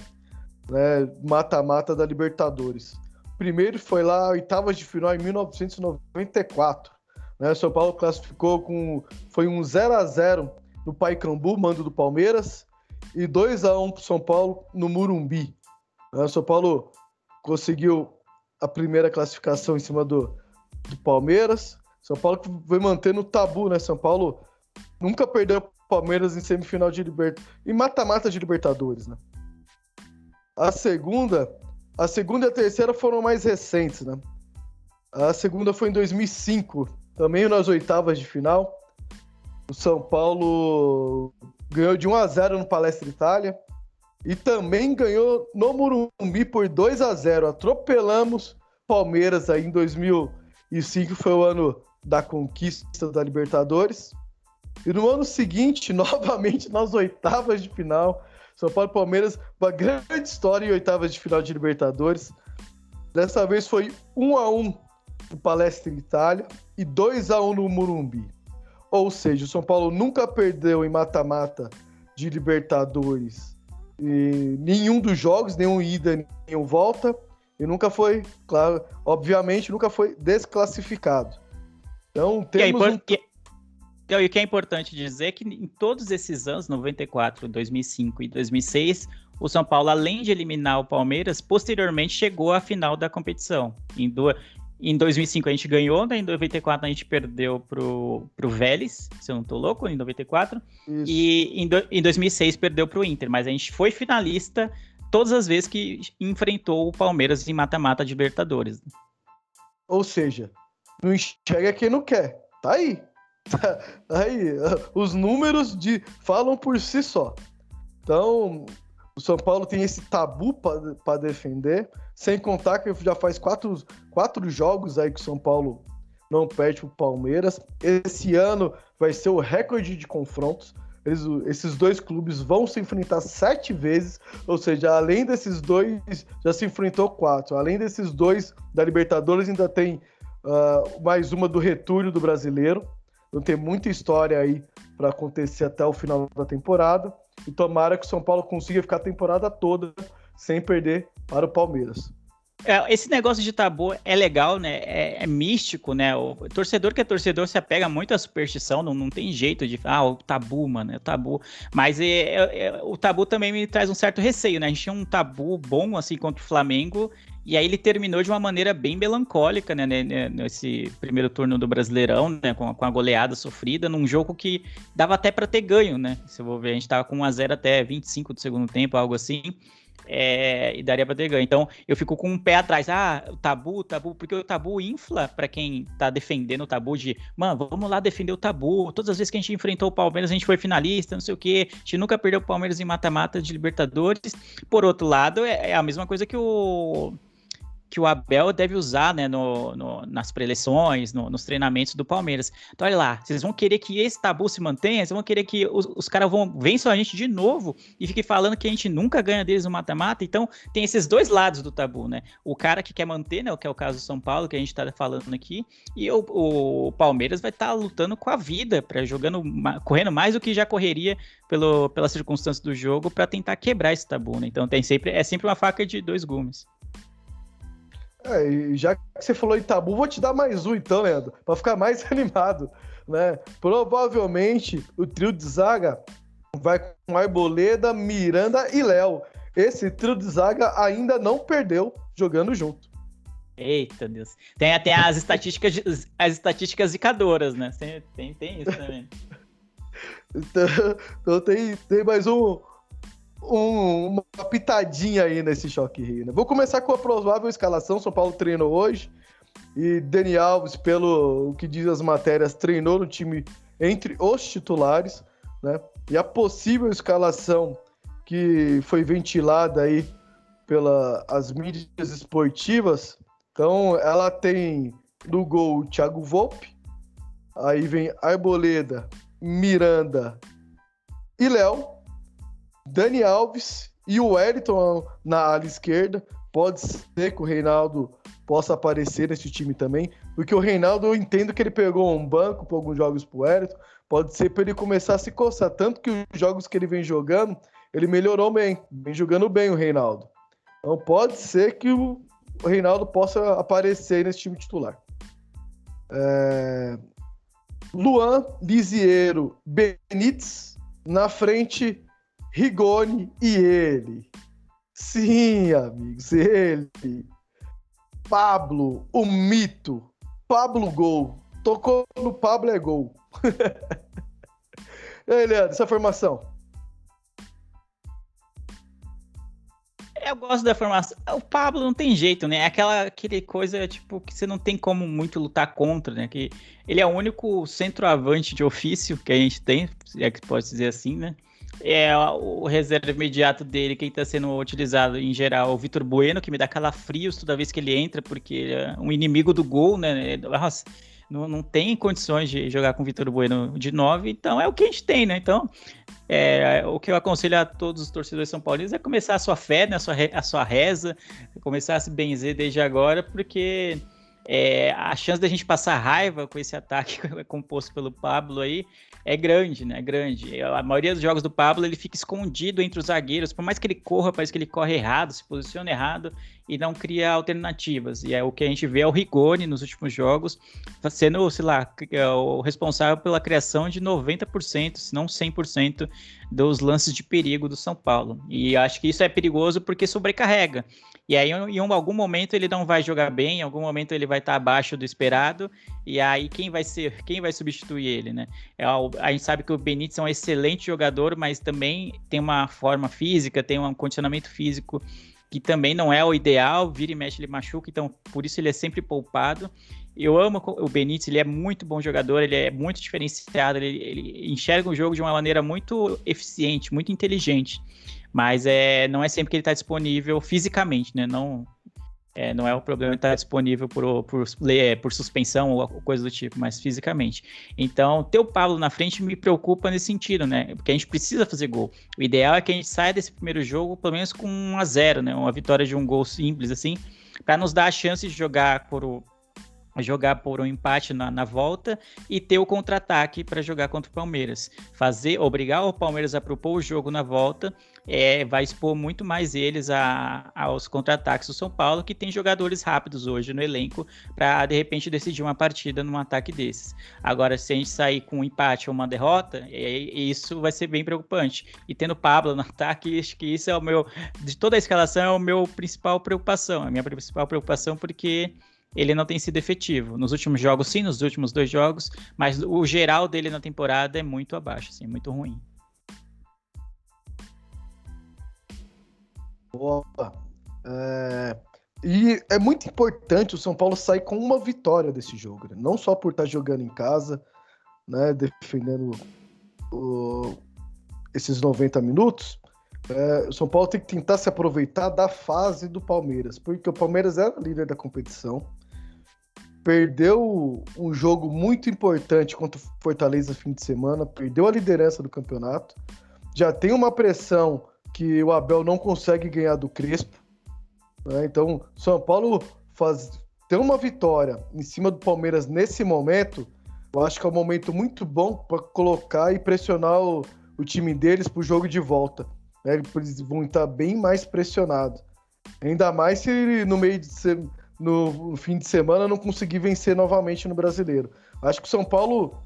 né, mata-mata da Libertadores. O primeiro foi lá, oitavas de final em 1994. Né? São Paulo classificou com. Foi um 0 a 0 no Paicambu, mando do Palmeiras, e 2 a 1 para São Paulo no Murumbi. Né? São Paulo conseguiu a primeira classificação em cima do, do Palmeiras. São Paulo que foi mantendo o tabu, né? São Paulo nunca perdeu o Palmeiras em semifinal de Libertadores. e mata-mata de Libertadores, né? A segunda, a segunda e a terceira foram mais recentes, né? A segunda foi em 2005, também nas oitavas de final. O São Paulo ganhou de 1 a 0 no Palestra Itália e também ganhou no Morumbi por 2 a 0. Atropelamos Palmeiras aí em 2005, foi o ano da conquista da Libertadores. E no ano seguinte, novamente nas oitavas de final, São Paulo e Palmeiras, uma grande história em oitavas de final de Libertadores. Dessa vez foi 1 a 1 no Palestra Itália e 2 a 1 no Murumbi. Ou seja, o São Paulo nunca perdeu em mata-mata de Libertadores e nenhum dos jogos, nenhum ida, nenhum volta, e nunca foi, claro, obviamente, nunca foi desclassificado. Então, temos e, aí, um... e, o que é importante dizer é que em todos esses anos, 94, 2005 e 2006, o São Paulo, além de eliminar o Palmeiras, posteriormente chegou à final da competição. Em duas, em 2005 a gente ganhou, né? em 94 a gente perdeu pro, pro Vélez, se eu não tô louco, em 94. Isso. E em, do, em 2006 perdeu pro Inter, mas a gente foi finalista todas as vezes que enfrentou o Palmeiras em mata-mata de Libertadores. Ou seja, não enxerga quem não quer. Tá aí. Tá aí. Os números de falam por si só. Então, o São Paulo tem esse tabu para defender, sem contar que já faz quatro, quatro jogos aí que o São Paulo não perde para o Palmeiras. Esse ano vai ser o recorde de confrontos. Eles, esses dois clubes vão se enfrentar sete vezes, ou seja, além desses dois, já se enfrentou quatro. Além desses dois da Libertadores, ainda tem uh, mais uma do Retúrio do Brasileiro. Então tem muita história aí para acontecer até o final da temporada. E tomara que o São Paulo consiga ficar a temporada toda sem perder para o Palmeiras. É, esse negócio de tabu é legal, né? É, é, místico, né? O torcedor que é torcedor se apega muito à superstição, não, não tem jeito de. Ah, o tabu, mano, é o tabu. Mas é, é, é, o tabu também me traz um certo receio, né? A gente tinha um tabu bom, assim, contra o Flamengo. E aí ele terminou de uma maneira bem melancólica, né, nesse primeiro turno do Brasileirão, né, com a, com a goleada sofrida, num jogo que dava até para ter ganho, né? Se eu vou ver, a gente tava com 1 a 0 até 25 do segundo tempo, algo assim é, e daria para ter ganho. Então eu fico com um pé atrás. Ah, o tabu, o tabu, porque o tabu infla para quem tá defendendo o tabu de, mano, vamos lá defender o tabu. Todas as vezes que a gente enfrentou o Palmeiras, a gente foi finalista, não sei o quê. A gente nunca perdeu o Palmeiras em mata-mata de Libertadores. Por outro lado, é, é a mesma coisa que o que o Abel deve usar né, no, no nas preleções, no, nos treinamentos do Palmeiras. Então, olha lá, vocês vão querer que esse tabu se mantenha, vocês vão querer que os, os caras vão vençam a gente de novo e fiquem falando que a gente nunca ganha deles no mata-mata. Então, tem esses dois lados do tabu, né? O cara que quer manter, né, que é o caso do São Paulo, que a gente está falando aqui, e o, o Palmeiras vai estar tá lutando com a vida, para jogando, correndo mais do que já correria pelo, pela circunstância do jogo para tentar quebrar esse tabu, né? Então, tem sempre, é sempre uma faca de dois gumes. É, e já que você falou em tabu, vou te dar mais um então, Leandro, para ficar mais animado, né? Provavelmente o trio de zaga vai com Arboleda, Miranda e Léo. Esse trio de zaga ainda não perdeu jogando junto. Eita Deus. Tem até as estatísticas, as estatísticas zicadoras, né? Tem, tem, tem isso também. então, então tem, tem mais um, um, uma pitadinha aí nesse choque rio. Né? Vou começar com a provável escalação. São Paulo treinou hoje. E Dani Alves, pelo que diz as matérias, treinou no time entre os titulares. Né? E a possível escalação que foi ventilada aí pelas mídias esportivas. Então, ela tem no gol o Thiago Volpe. Aí vem Arboleda, Miranda e Léo. Dani Alves e o Wellington na ala esquerda. Pode ser que o Reinaldo possa aparecer nesse time também, porque o Reinaldo eu entendo que ele pegou um banco para alguns jogos pro Wellington, pode ser para ele começar a se coçar, tanto que os jogos que ele vem jogando, ele melhorou bem, vem jogando bem o Reinaldo. Então pode ser que o Reinaldo possa aparecer nesse time titular. É... Luan, Lisiero, Benítez, na frente Rigoni e ele. Sim, amigos, ele. Pablo, o mito. Pablo Gol. Tocou no Pablo é gol. e aí, Leandro, essa formação? Eu gosto da formação. O Pablo não tem jeito, né? Aquela aquele coisa tipo que você não tem como muito lutar contra, né? Que ele é o único centroavante de ofício que a gente tem, se é que pode dizer assim, né? É o reserva imediato dele, quem está sendo utilizado em geral, o Vitor Bueno, que me dá calafrios toda vez que ele entra, porque é um inimigo do gol, né? Nossa, não, não tem condições de jogar com o Vitor Bueno de 9, então é o que a gente tem, né? Então, é, o que eu aconselho a todos os torcedores são paulinos é começar a sua fé, né? a, sua, a sua reza, começar a se benzer desde agora, porque é, a chance da gente passar raiva com esse ataque composto pelo Pablo aí é grande, né? É grande. A maioria dos jogos do Pablo ele fica escondido entre os zagueiros, por mais que ele corra, parece que ele corre errado, se posiciona errado e não cria alternativas. E é o que a gente vê é o Rigoni nos últimos jogos, tá sendo, sei lá, é o responsável pela criação de 90%, se não 100% dos lances de perigo do São Paulo. E acho que isso é perigoso porque sobrecarrega. E aí, em algum momento, ele não vai jogar bem, em algum momento ele vai estar abaixo do esperado, e aí quem vai ser, quem vai substituir ele, né? É, a gente sabe que o Benítez é um excelente jogador, mas também tem uma forma física, tem um condicionamento físico que também não é o ideal, vira e mexe ele machuca, então por isso ele é sempre poupado. Eu amo o Benítez, ele é muito bom jogador, ele é muito diferenciado, ele, ele enxerga o jogo de uma maneira muito eficiente, muito inteligente. Mas é, não é sempre que ele está disponível fisicamente, né? Não, é, não é o problema estar disponível por, por, por suspensão ou coisa do tipo, mas fisicamente. Então, ter o Pablo na frente me preocupa nesse sentido, né? Porque a gente precisa fazer gol. O ideal é que a gente saia desse primeiro jogo pelo menos com 1 a 0 né? Uma vitória de um gol simples, assim, para nos dar a chance de jogar por jogar por um empate na, na volta e ter o contra-ataque para jogar contra o Palmeiras. Fazer, obrigar o Palmeiras a propor o jogo na volta é, vai expor muito mais eles a, aos contra-ataques do São Paulo, que tem jogadores rápidos hoje no elenco para de repente decidir uma partida num ataque desses. Agora, se a gente sair com um empate ou uma derrota, é, isso vai ser bem preocupante. E tendo Pablo no ataque, acho que isso é o meu de toda a escalação é o meu principal preocupação, a minha principal preocupação porque ele não tem sido efetivo. Nos últimos jogos, sim, nos últimos dois jogos, mas o geral dele na temporada é muito abaixo, assim, muito ruim. Boa. É... E é muito importante o São Paulo sair com uma vitória desse jogo, né? não só por estar jogando em casa, né, defendendo o... esses 90 minutos. É, o São Paulo tem que tentar se aproveitar da fase do Palmeiras, porque o Palmeiras era líder da competição, perdeu um jogo muito importante contra o Fortaleza fim de semana, perdeu a liderança do campeonato, já tem uma pressão que o Abel não consegue ganhar do Crespo. Né? Então, São Paulo faz, ter uma vitória em cima do Palmeiras nesse momento, eu acho que é um momento muito bom para colocar e pressionar o, o time deles para o jogo de volta. Né? Eles vão estar bem mais pressionados. Ainda mais se no meio de ser no, fim de semana não conseguir vencer novamente no brasileiro. Acho que o São Paulo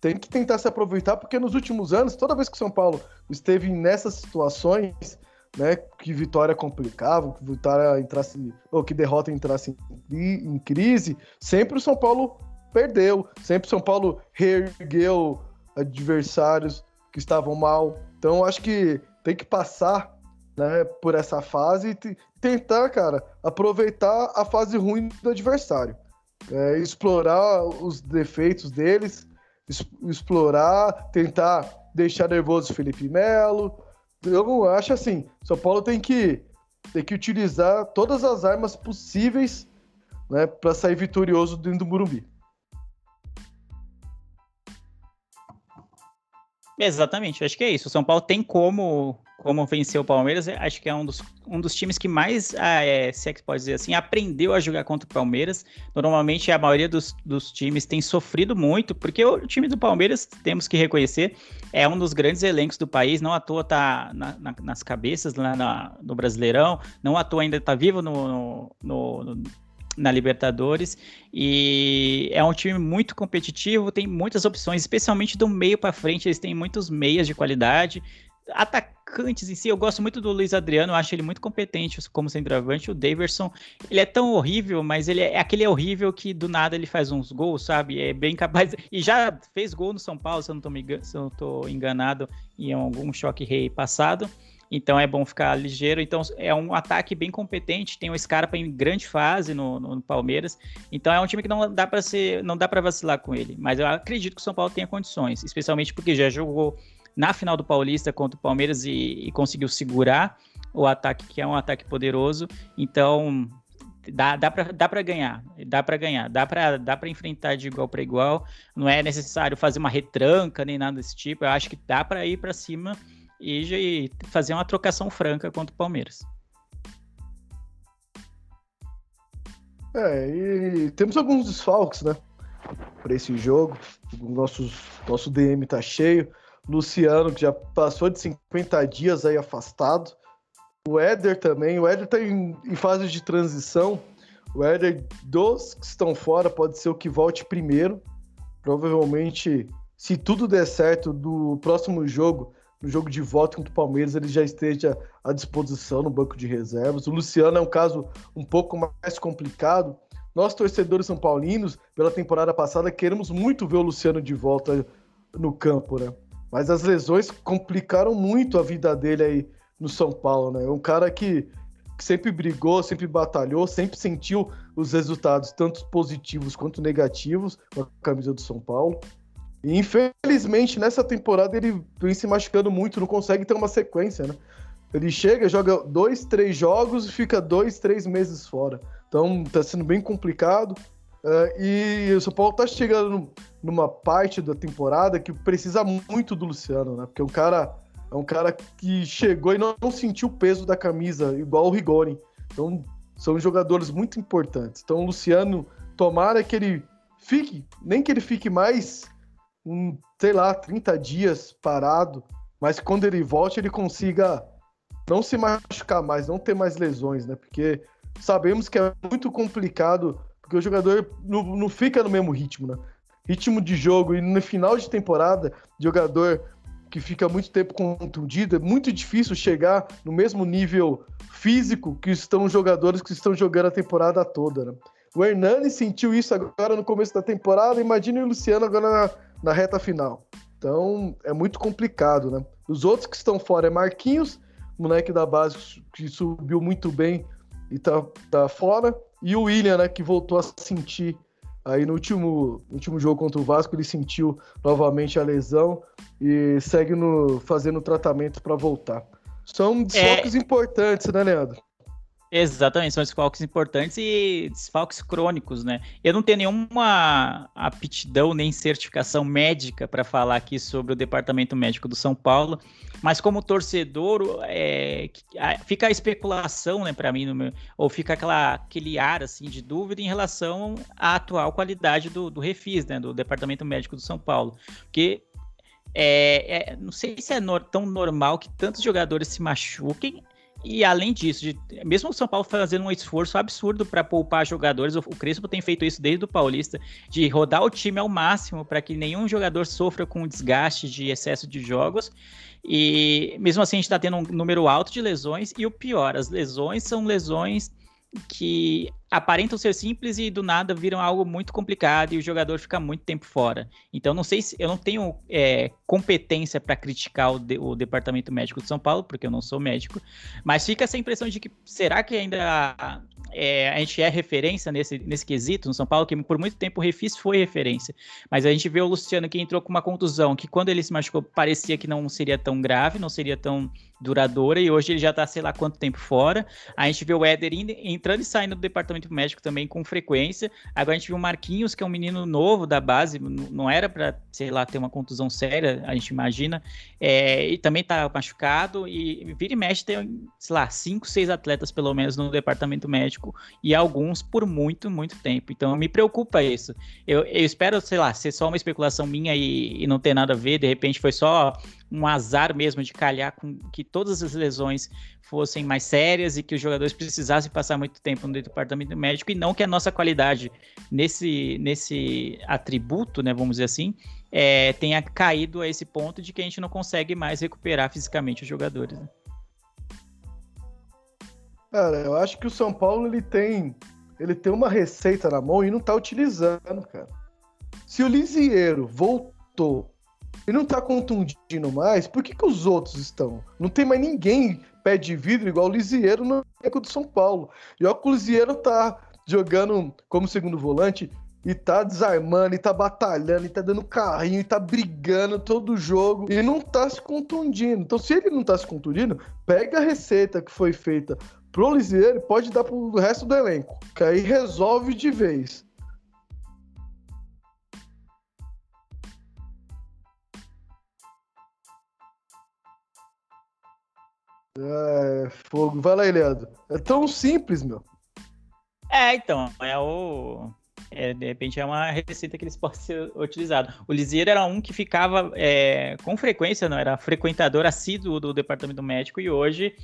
tem que tentar se aproveitar, porque nos últimos anos, toda vez que o São Paulo esteve nessas situações, né, que vitória complicava, que vitória entrasse, ou que derrota entrasse em, em crise, sempre o São Paulo perdeu, sempre o São Paulo reergueu adversários que estavam mal. Então, acho que tem que passar né, por essa fase tentar, cara, aproveitar a fase ruim do adversário. É, explorar os defeitos deles, explorar, tentar deixar nervoso o Felipe Melo. Eu acho assim, São Paulo tem que, tem que utilizar todas as armas possíveis né, para sair vitorioso dentro do Burumbi. Exatamente, acho que é isso. O São Paulo tem como como venceu o Palmeiras, acho que é um dos, um dos times que mais, ah, é, se é que pode dizer assim, aprendeu a jogar contra o Palmeiras. Normalmente a maioria dos, dos times tem sofrido muito, porque o time do Palmeiras, temos que reconhecer, é um dos grandes elencos do país, não à toa tá na, na, nas cabeças lá na, no Brasileirão, não à toa ainda está vivo no, no, no na Libertadores. E é um time muito competitivo, tem muitas opções, especialmente do meio para frente, eles têm muitos meias de qualidade, atacantes em si, eu gosto muito do Luiz Adriano, acho ele muito competente como centroavante. O Daverson, ele é tão horrível, mas ele é, é aquele horrível que do nada ele faz uns gols, sabe? É bem capaz. E já fez gol no São Paulo, se eu não tô, me, se eu não tô enganado, em algum choque rei passado. Então é bom ficar ligeiro. Então é um ataque bem competente. Tem o Scarpa em grande fase no, no, no Palmeiras. Então é um time que não dá para ser, não dá para vacilar com ele. Mas eu acredito que o São Paulo tenha condições, especialmente porque já jogou na final do Paulista contra o Palmeiras e, e conseguiu segurar o ataque, que é um ataque poderoso. Então, dá, dá para dá pra ganhar, dá para ganhar, dá para dá enfrentar de igual para igual. Não é necessário fazer uma retranca nem nada desse tipo. Eu acho que dá para ir para cima e, e fazer uma trocação franca contra o Palmeiras. É, e temos alguns desfalques, né? Para esse jogo. O nosso, nosso DM tá cheio. Luciano, que já passou de 50 dias aí afastado. O Éder também. O Éder está em, em, fase de transição. O Éder, dos que estão fora, pode ser o que volte primeiro. Provavelmente, se tudo der certo, do próximo jogo, no jogo de volta contra o Palmeiras, ele já esteja à disposição no banco de reservas. O Luciano é um caso um pouco mais complicado. Nós, torcedores são paulinos, pela temporada passada, queremos muito ver o Luciano de volta no campo, né? Mas as lesões complicaram muito a vida dele aí no São Paulo, né? Um cara que, que sempre brigou, sempre batalhou, sempre sentiu os resultados, tanto positivos quanto negativos, com a camisa do São Paulo. E infelizmente nessa temporada ele vem se machucando muito, não consegue ter uma sequência, né? Ele chega, joga dois, três jogos e fica dois, três meses fora. Então tá sendo bem complicado. Uh, e o São Paulo tá chegando numa parte da temporada que precisa muito do Luciano, né? Porque é um cara, é um cara que chegou e não, não sentiu o peso da camisa, igual o Rigoni. Então, são jogadores muito importantes. Então, o Luciano, tomara que ele fique, nem que ele fique mais, um, sei lá, 30 dias parado, mas quando ele volte, ele consiga não se machucar mais, não ter mais lesões, né? Porque sabemos que é muito complicado, porque o jogador não, não fica no mesmo ritmo, né? Ritmo de jogo e no final de temporada, jogador que fica muito tempo contundido, é muito difícil chegar no mesmo nível físico que estão os jogadores que estão jogando a temporada toda, né? O Hernani sentiu isso agora no começo da temporada, imagine o Luciano agora na, na reta final. Então é muito complicado, né? Os outros que estão fora é Marquinhos, moleque da base que subiu muito bem e tá, tá fora, e o William, né, que voltou a sentir aí no último, último jogo contra o Vasco, ele sentiu novamente a lesão e segue no, fazendo tratamento para voltar. São desfoques é... importantes, né, Leandro? Exatamente, são desfalques importantes e desfalques crônicos, né? Eu não tenho nenhuma aptidão nem certificação médica para falar aqui sobre o departamento médico do São Paulo, mas como torcedor, é, fica a especulação, né, para mim, meu, ou fica aquela, aquele ar assim de dúvida em relação à atual qualidade do, do refis, né, do departamento médico do São Paulo, porque é, é, não sei se é no, tão normal que tantos jogadores se machuquem e além disso, de, mesmo o São Paulo fazendo um esforço absurdo para poupar jogadores, o, o Crespo tem feito isso desde o Paulista, de rodar o time ao máximo para que nenhum jogador sofra com desgaste de excesso de jogos. E mesmo assim, a gente está tendo um número alto de lesões. E o pior, as lesões são lesões que aparentam ser simples e do nada viram algo muito complicado e o jogador fica muito tempo fora. Então não sei se eu não tenho é, competência para criticar o, de, o, departamento médico de São Paulo, porque eu não sou médico, mas fica essa impressão de que será que ainda é, a gente é referência nesse, nesse quesito no São Paulo, que por muito tempo o Refis foi referência. Mas a gente vê o Luciano que entrou com uma contusão, que quando ele se machucou parecia que não seria tão grave, não seria tão duradoura, e hoje ele já tá sei lá quanto tempo fora. A gente vê o Éder entrando e saindo do departamento médico também com frequência. Agora a gente viu o Marquinhos, que é um menino novo da base, não era para sei lá, ter uma contusão séria, a gente imagina, é, e também tá machucado, e vira e mexe tem, sei lá, cinco, seis atletas pelo menos no departamento médico, e alguns por muito, muito tempo. Então me preocupa isso. Eu, eu espero, sei lá, ser só uma especulação minha e, e não ter nada a ver, de repente foi só um azar mesmo de calhar com que todas as lesões fossem mais sérias e que os jogadores precisassem passar muito tempo no departamento médico e não que a nossa qualidade nesse, nesse atributo, né, vamos dizer assim, é, tenha caído a esse ponto de que a gente não consegue mais recuperar fisicamente os jogadores. Né? Cara, eu acho que o São Paulo ele tem ele tem uma receita na mão e não tá utilizando, cara. Se o Lisieiro voltou e não tá contundindo mais, por que, que os outros estão? Não tem mais ninguém pé de vidro igual o Lisieiro no eco do São Paulo. E olha que o Lisieiro tá jogando como segundo volante e tá desarmando, e tá batalhando, e tá dando carrinho, e tá brigando todo jogo e não tá se contundindo. Então, se ele não tá se contundindo, pega a receita que foi feita pro Lisieiro e pode dar pro resto do elenco, que aí resolve de vez. É, fogo. Vai lá, Leandro. É tão simples, meu. É, então, é o. É, de repente é uma receita que eles podem ser utilizados. O Lisieiro era um que ficava é, com frequência, não era frequentador assíduo do departamento médico e hoje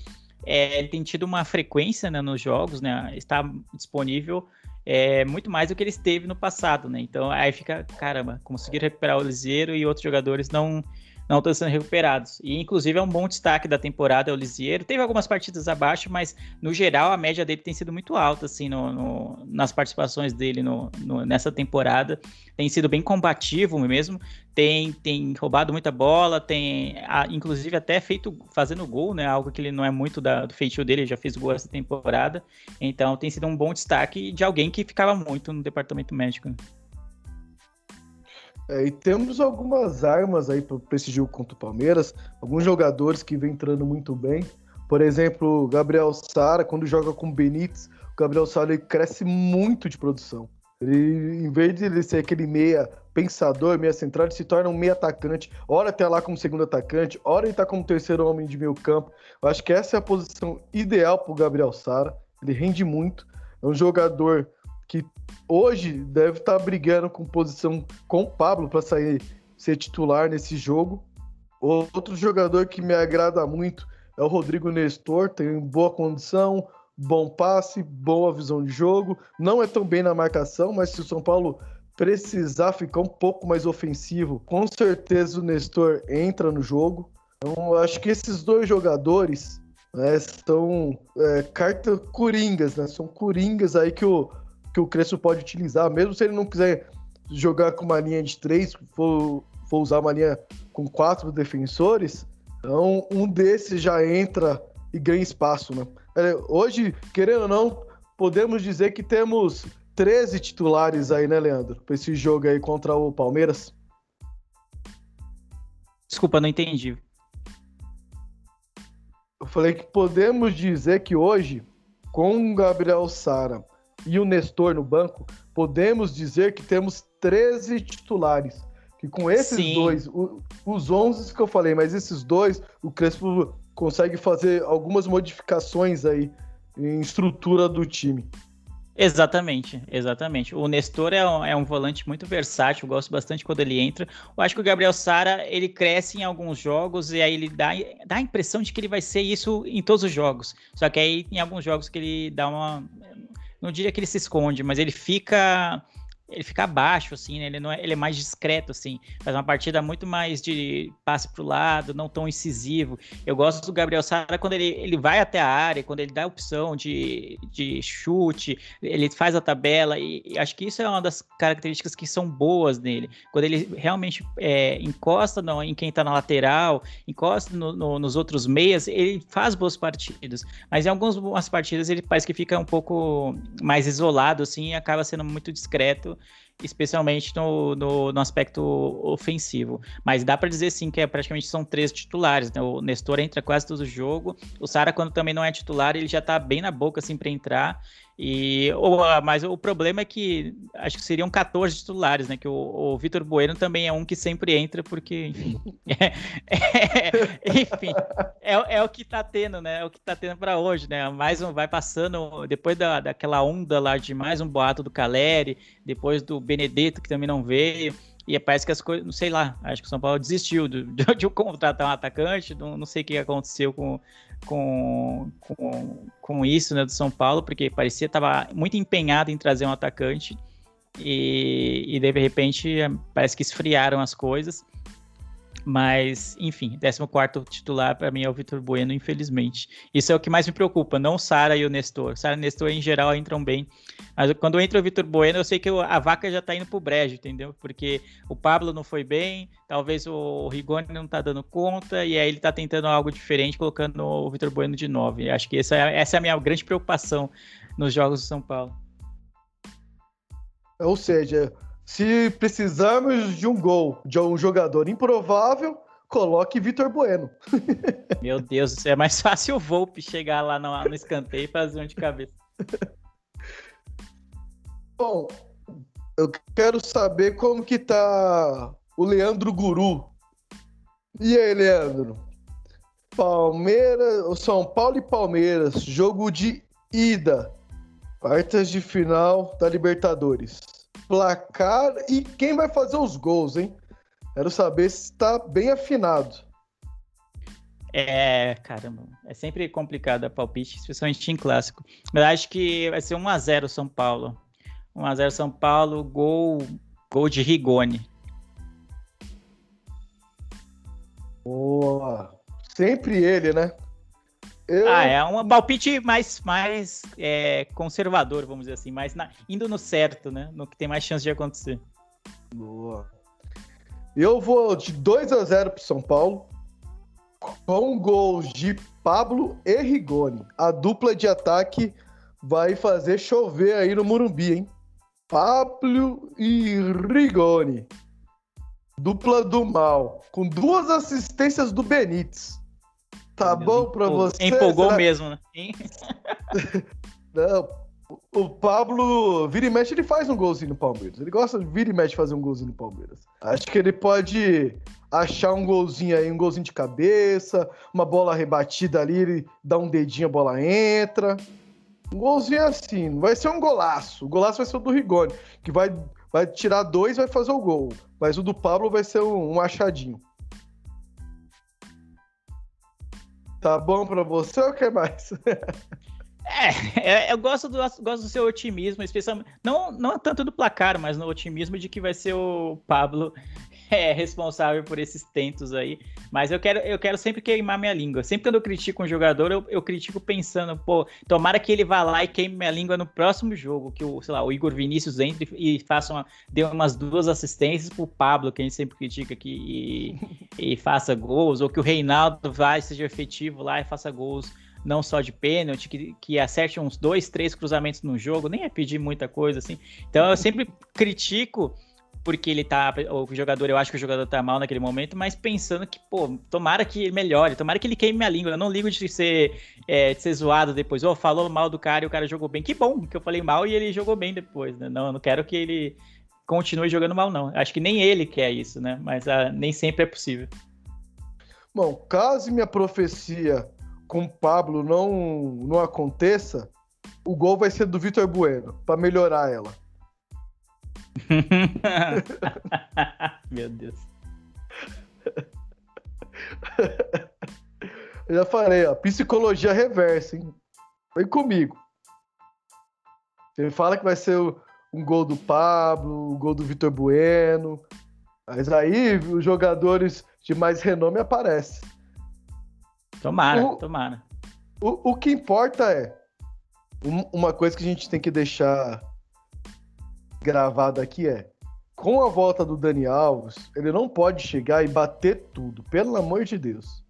é, ele tem tido uma frequência né, nos jogos, né? Está disponível é, muito mais do que ele esteve no passado, né? Então aí fica, caramba, conseguir recuperar o Lisieiro e outros jogadores não não estão sendo recuperados. E inclusive é um bom destaque da temporada é o Lisieiro. Teve algumas partidas abaixo, mas no geral a média dele tem sido muito alta, assim, no, no nas participações dele no, nessa temporada. Tem sido bem combativo mesmo. Tem, tem roubado muita bola, tem inclusive até feito fazendo gol, né? Algo que ele não é muito da, do feitio dele, já fez gol essa temporada. Então tem sido um bom destaque de alguém que ficava muito no departamento médico. É, e temos algumas armas aí para esse jogo contra o Palmeiras, alguns jogadores que vem entrando muito bem. Por exemplo, Gabriel Sara, quando joga com o Benítez, o Gabriel Sara ele cresce muito de produção. Ele, em vez de ele ser aquele meia pensador, meia central, ele se torna um meia atacante. Ora até lá como segundo atacante, ora ele tá como terceiro homem de meio campo. Eu acho que essa é a posição ideal para o Gabriel Sara. Ele rende muito. É um jogador que hoje deve estar tá brigando com posição com o Pablo para sair ser titular nesse jogo. Outro jogador que me agrada muito é o Rodrigo Nestor, tem boa condição, bom passe, boa visão de jogo, não é tão bem na marcação, mas se o São Paulo precisar ficar um pouco mais ofensivo, com certeza o Nestor entra no jogo. Então, acho que esses dois jogadores né, são é, cartas coringas, né? São coringas aí que o, que o Crespo pode utilizar, mesmo se ele não quiser jogar com uma linha de três, for, for usar uma linha com quatro defensores, então um desses já entra e ganha espaço, né? É, hoje, querendo ou não, podemos dizer que temos 13 titulares aí, né, Leandro? Para esse jogo aí contra o Palmeiras. Desculpa, não entendi. Eu falei que podemos dizer que hoje, com o Gabriel Sara e o Nestor no banco, podemos dizer que temos 13 titulares. Que com esses Sim. dois, o, os 11 que eu falei, mas esses dois, o Crespo consegue fazer algumas modificações aí em estrutura do time. Exatamente, exatamente. O Nestor é um, é um, volante muito versátil, gosto bastante quando ele entra. Eu acho que o Gabriel Sara, ele cresce em alguns jogos e aí ele dá, dá a impressão de que ele vai ser isso em todos os jogos. Só que aí em alguns jogos que ele dá uma... Não diria que ele se esconde, mas ele fica ele fica abaixo, assim, né? Ele, não é, ele é mais discreto, assim. Faz uma partida muito mais de passe pro lado, não tão incisivo. Eu gosto do Gabriel Sara quando ele, ele vai até a área, quando ele dá a opção de, de chute, ele faz a tabela, e, e acho que isso é uma das características que são boas nele. Quando ele realmente é, encosta no, em quem tá na lateral, encosta no, no, nos outros meias, ele faz boas partidas. Mas em algumas partidas ele parece que fica um pouco mais isolado, assim, e acaba sendo muito discreto especialmente no, no, no, aspecto ofensivo. Mas dá para dizer sim que é, praticamente são três titulares. Né? O Nestor entra quase todo jogo. O Sara, quando também não é titular, ele já tá bem na boca assim para entrar. E, ou, ah, mas o problema é que acho que seriam 14 titulares, né? Que o, o Vitor Bueno também é um que sempre entra, porque, enfim. É, é, enfim, é, é, o que tá tendo, né? É o que tá tendo para hoje, né? Mais um vai passando, depois da, daquela onda lá de mais um boato do Caleri, depois do Benedetto, que também não veio. E parece que as coisas, não sei lá, acho que o São Paulo desistiu de, de, de contratar um atacante, não, não sei o que aconteceu com, com, com, com isso, né, do São Paulo, porque parecia estava muito empenhado em trazer um atacante e, e de repente parece que esfriaram as coisas. Mas, enfim, 14 titular para mim é o Vitor Bueno, infelizmente. Isso é o que mais me preocupa, não o Sara e o Nestor. Sara e Nestor, em geral, entram bem. Mas quando entra o Vitor Bueno, eu sei que a vaca já tá indo pro brejo, entendeu? Porque o Pablo não foi bem, talvez o Rigoni não tá dando conta, e aí ele tá tentando algo diferente, colocando o Vitor Bueno de 9. Acho que essa é, essa é a minha grande preocupação nos jogos do São Paulo. Ou seja, se precisarmos de um gol de um jogador improvável, coloque Vitor Bueno. Meu Deus, é mais fácil o Volpe chegar lá no, no escanteio e fazer um de cabeça. Bom, eu quero saber como que tá o Leandro Guru. E aí, Leandro? Palmeiras, São Paulo e Palmeiras, jogo de ida, quartas de final da Libertadores placar e quem vai fazer os gols, hein? Quero saber se está bem afinado. É, caramba, é sempre complicado a palpite, especialmente em clássico. Mas acho que vai ser 1x0 São Paulo. 1x0 São Paulo, gol, gol de Rigoni. Boa. Sempre ele, né? Eu... Ah, é um palpite mais, mais é, conservador, vamos dizer assim, mais na, indo no certo, né? No que tem mais chance de acontecer. Boa. Eu vou de 2 a 0 para São Paulo, com gols de Pablo e Rigoni. A dupla de ataque vai fazer chover aí no Murumbi, hein? Pablo e Rigoni. Dupla do mal, com duas assistências do Benítez. Tá bom pra você? Empolgou será... mesmo, né? Não, o Pablo, vira e mexe, ele faz um golzinho no Palmeiras. Ele gosta de vira e mexe fazer um golzinho no Palmeiras. Acho que ele pode achar um golzinho aí, um golzinho de cabeça, uma bola rebatida ali, ele dá um dedinho, a bola entra. Um golzinho assim, não vai ser um golaço. O golaço vai ser o do Rigoni, que vai, vai tirar dois e vai fazer o gol. Mas o do Pablo vai ser um, um achadinho. Tá bom pra você ou quer mais? É, eu gosto do, gosto do seu otimismo, especialmente. Não, não tanto do placar, mas no otimismo de que vai ser o Pablo é responsável por esses tentos aí. Mas eu quero, eu quero sempre queimar minha língua. Sempre quando eu critico um jogador, eu, eu critico pensando, pô, tomara que ele vá lá e queime minha língua no próximo jogo, que o, sei lá, o Igor Vinícius entre e faça uma, dê umas duas assistências pro Pablo, que a gente sempre critica aqui, e, e faça gols, ou que o Reinaldo vai, seja efetivo lá e faça gols não só de pênalti, que, que acerte uns dois, três cruzamentos no jogo, nem é pedir muita coisa assim. Então eu sempre critico porque ele tá. O jogador, eu acho que o jogador tá mal naquele momento, mas pensando que, pô, tomara que ele melhore, tomara que ele queime minha língua. Eu não ligo de ser, é, de ser zoado depois. Ou oh, falou mal do cara e o cara jogou bem. Que bom que eu falei mal e ele jogou bem depois, né? Não, eu não quero que ele continue jogando mal, não. Acho que nem ele quer isso, né? Mas ah, nem sempre é possível. Bom, caso minha profecia com o Pablo não, não aconteça, o gol vai ser do Vitor Bueno, para melhorar ela. Meu Deus. Eu já falei, ó, psicologia reversa, hein? Vem comigo. Você fala que vai ser um gol do Pablo, um gol do Vitor Bueno. Mas aí os jogadores de mais renome aparecem. Tomara, o, tomara. O, o que importa é uma coisa que a gente tem que deixar gravado aqui é com a volta do Dani Alves, ele não pode chegar e bater tudo, pelo amor de Deus.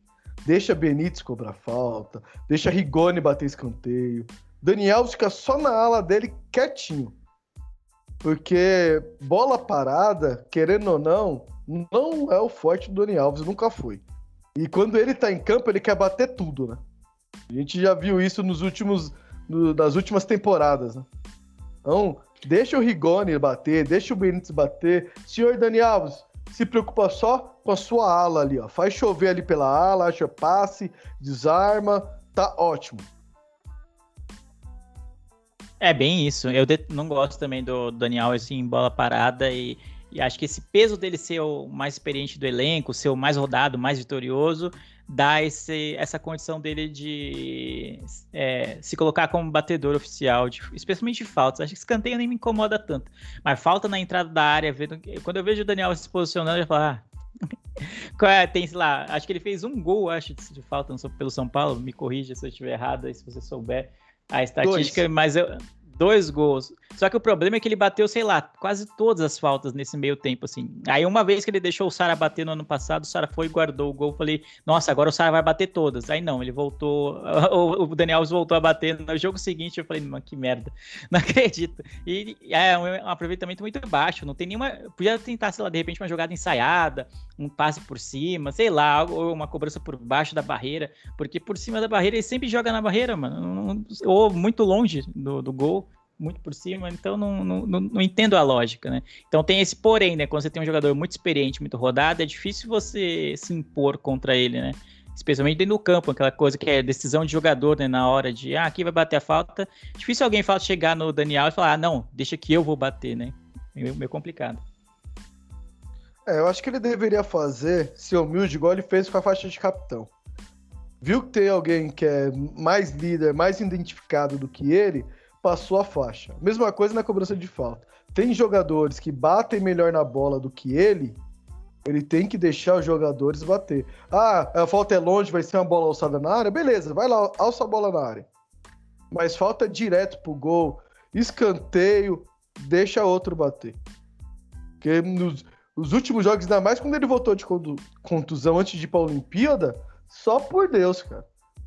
Deixa Benítez cobrar falta, deixa Rigoni bater escanteio. Dani Alves fica só na ala dele quietinho. Porque bola parada, querendo ou não, não é o forte do Dani Alves, nunca foi. E quando ele tá em campo, ele quer bater tudo, né? A gente já viu isso nos últimos, no, últimas temporadas, né? Então, Deixa o Rigoni bater, deixa o Benítez bater. Senhor Dani Alves, se preocupa só com a sua ala ali, ó. Faz chover ali pela ala, acha passe, desarma, tá ótimo. É bem isso. Eu não gosto também do Daniel assim, em bola parada e, e acho que esse peso dele ser o mais experiente do elenco, ser o mais rodado, mais vitorioso, dá esse, essa condição dele de é, se colocar como batedor oficial, de, especialmente de faltas. Acho que escanteio nem me incomoda tanto. Mas falta na entrada da área, vendo, quando eu vejo o Daniel se posicionando, eu falo, ah, é, tem, sei lá, acho que ele fez um gol, acho, de, falta pelo São Paulo. Me corrija se eu estiver errado, se você souber a estatística, Dois. mas eu, dois gols. Só que o problema é que ele bateu, sei lá, quase todas as faltas nesse meio tempo, assim. Aí uma vez que ele deixou o Sara bater no ano passado, o Sara foi e guardou o gol. Falei, nossa, agora o Sara vai bater todas. Aí não, ele voltou, o Daniel Alves voltou a bater no jogo seguinte. Eu falei, mano, que merda, não acredito. E é um aproveitamento muito baixo, não tem nenhuma. Podia tentar, sei lá, de repente uma jogada ensaiada, um passe por cima, sei lá, ou uma cobrança por baixo da barreira, porque por cima da barreira ele sempre joga na barreira, mano, ou muito longe do, do gol muito por cima, então não, não, não, entendo a lógica, né? Então tem esse porém, né? Quando você tem um jogador muito experiente, muito rodado, é difícil você se impor contra ele, né? Especialmente dentro do campo, aquela coisa que é decisão de jogador, né? Na hora de, ah, aqui vai bater a falta. Difícil alguém fala, chegar no Daniel e falar, ah, não, deixa que eu vou bater, né? Meio, meio complicado. É, eu acho que ele deveria fazer, ser humilde, igual ele fez com a faixa de capitão. Viu que tem alguém que é mais líder, mais identificado do que ele, passou a faixa. Mesma coisa na cobrança de falta. Tem jogadores que batem melhor na bola do que ele, ele tem que deixar os jogadores bater. Ah, a falta é longe, vai ser uma bola alçada na área? Beleza, vai lá, alça a bola na área. Mas falta direto pro gol, escanteio, deixa outro bater. Porque nos, nos últimos jogos, ainda mais quando ele voltou de contusão antes de ir pra Olimpíada, só por Deus, cara.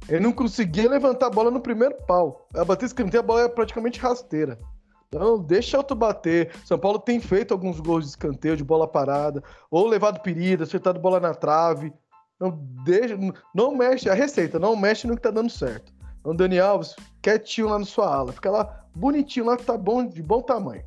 Ele não conseguia levantar a bola no primeiro pau. A bater escanteio, a bola é praticamente rasteira. Então, deixa outro bater. São Paulo tem feito alguns gols de escanteio, de bola parada, ou levado perigo, acertado bola na trave. Não, deixa, não mexe, a receita, não mexe no que tá dando certo. Então, Dani Alves, quietinho lá na sua ala. Fica lá bonitinho lá, que tá bom, de bom tamanho.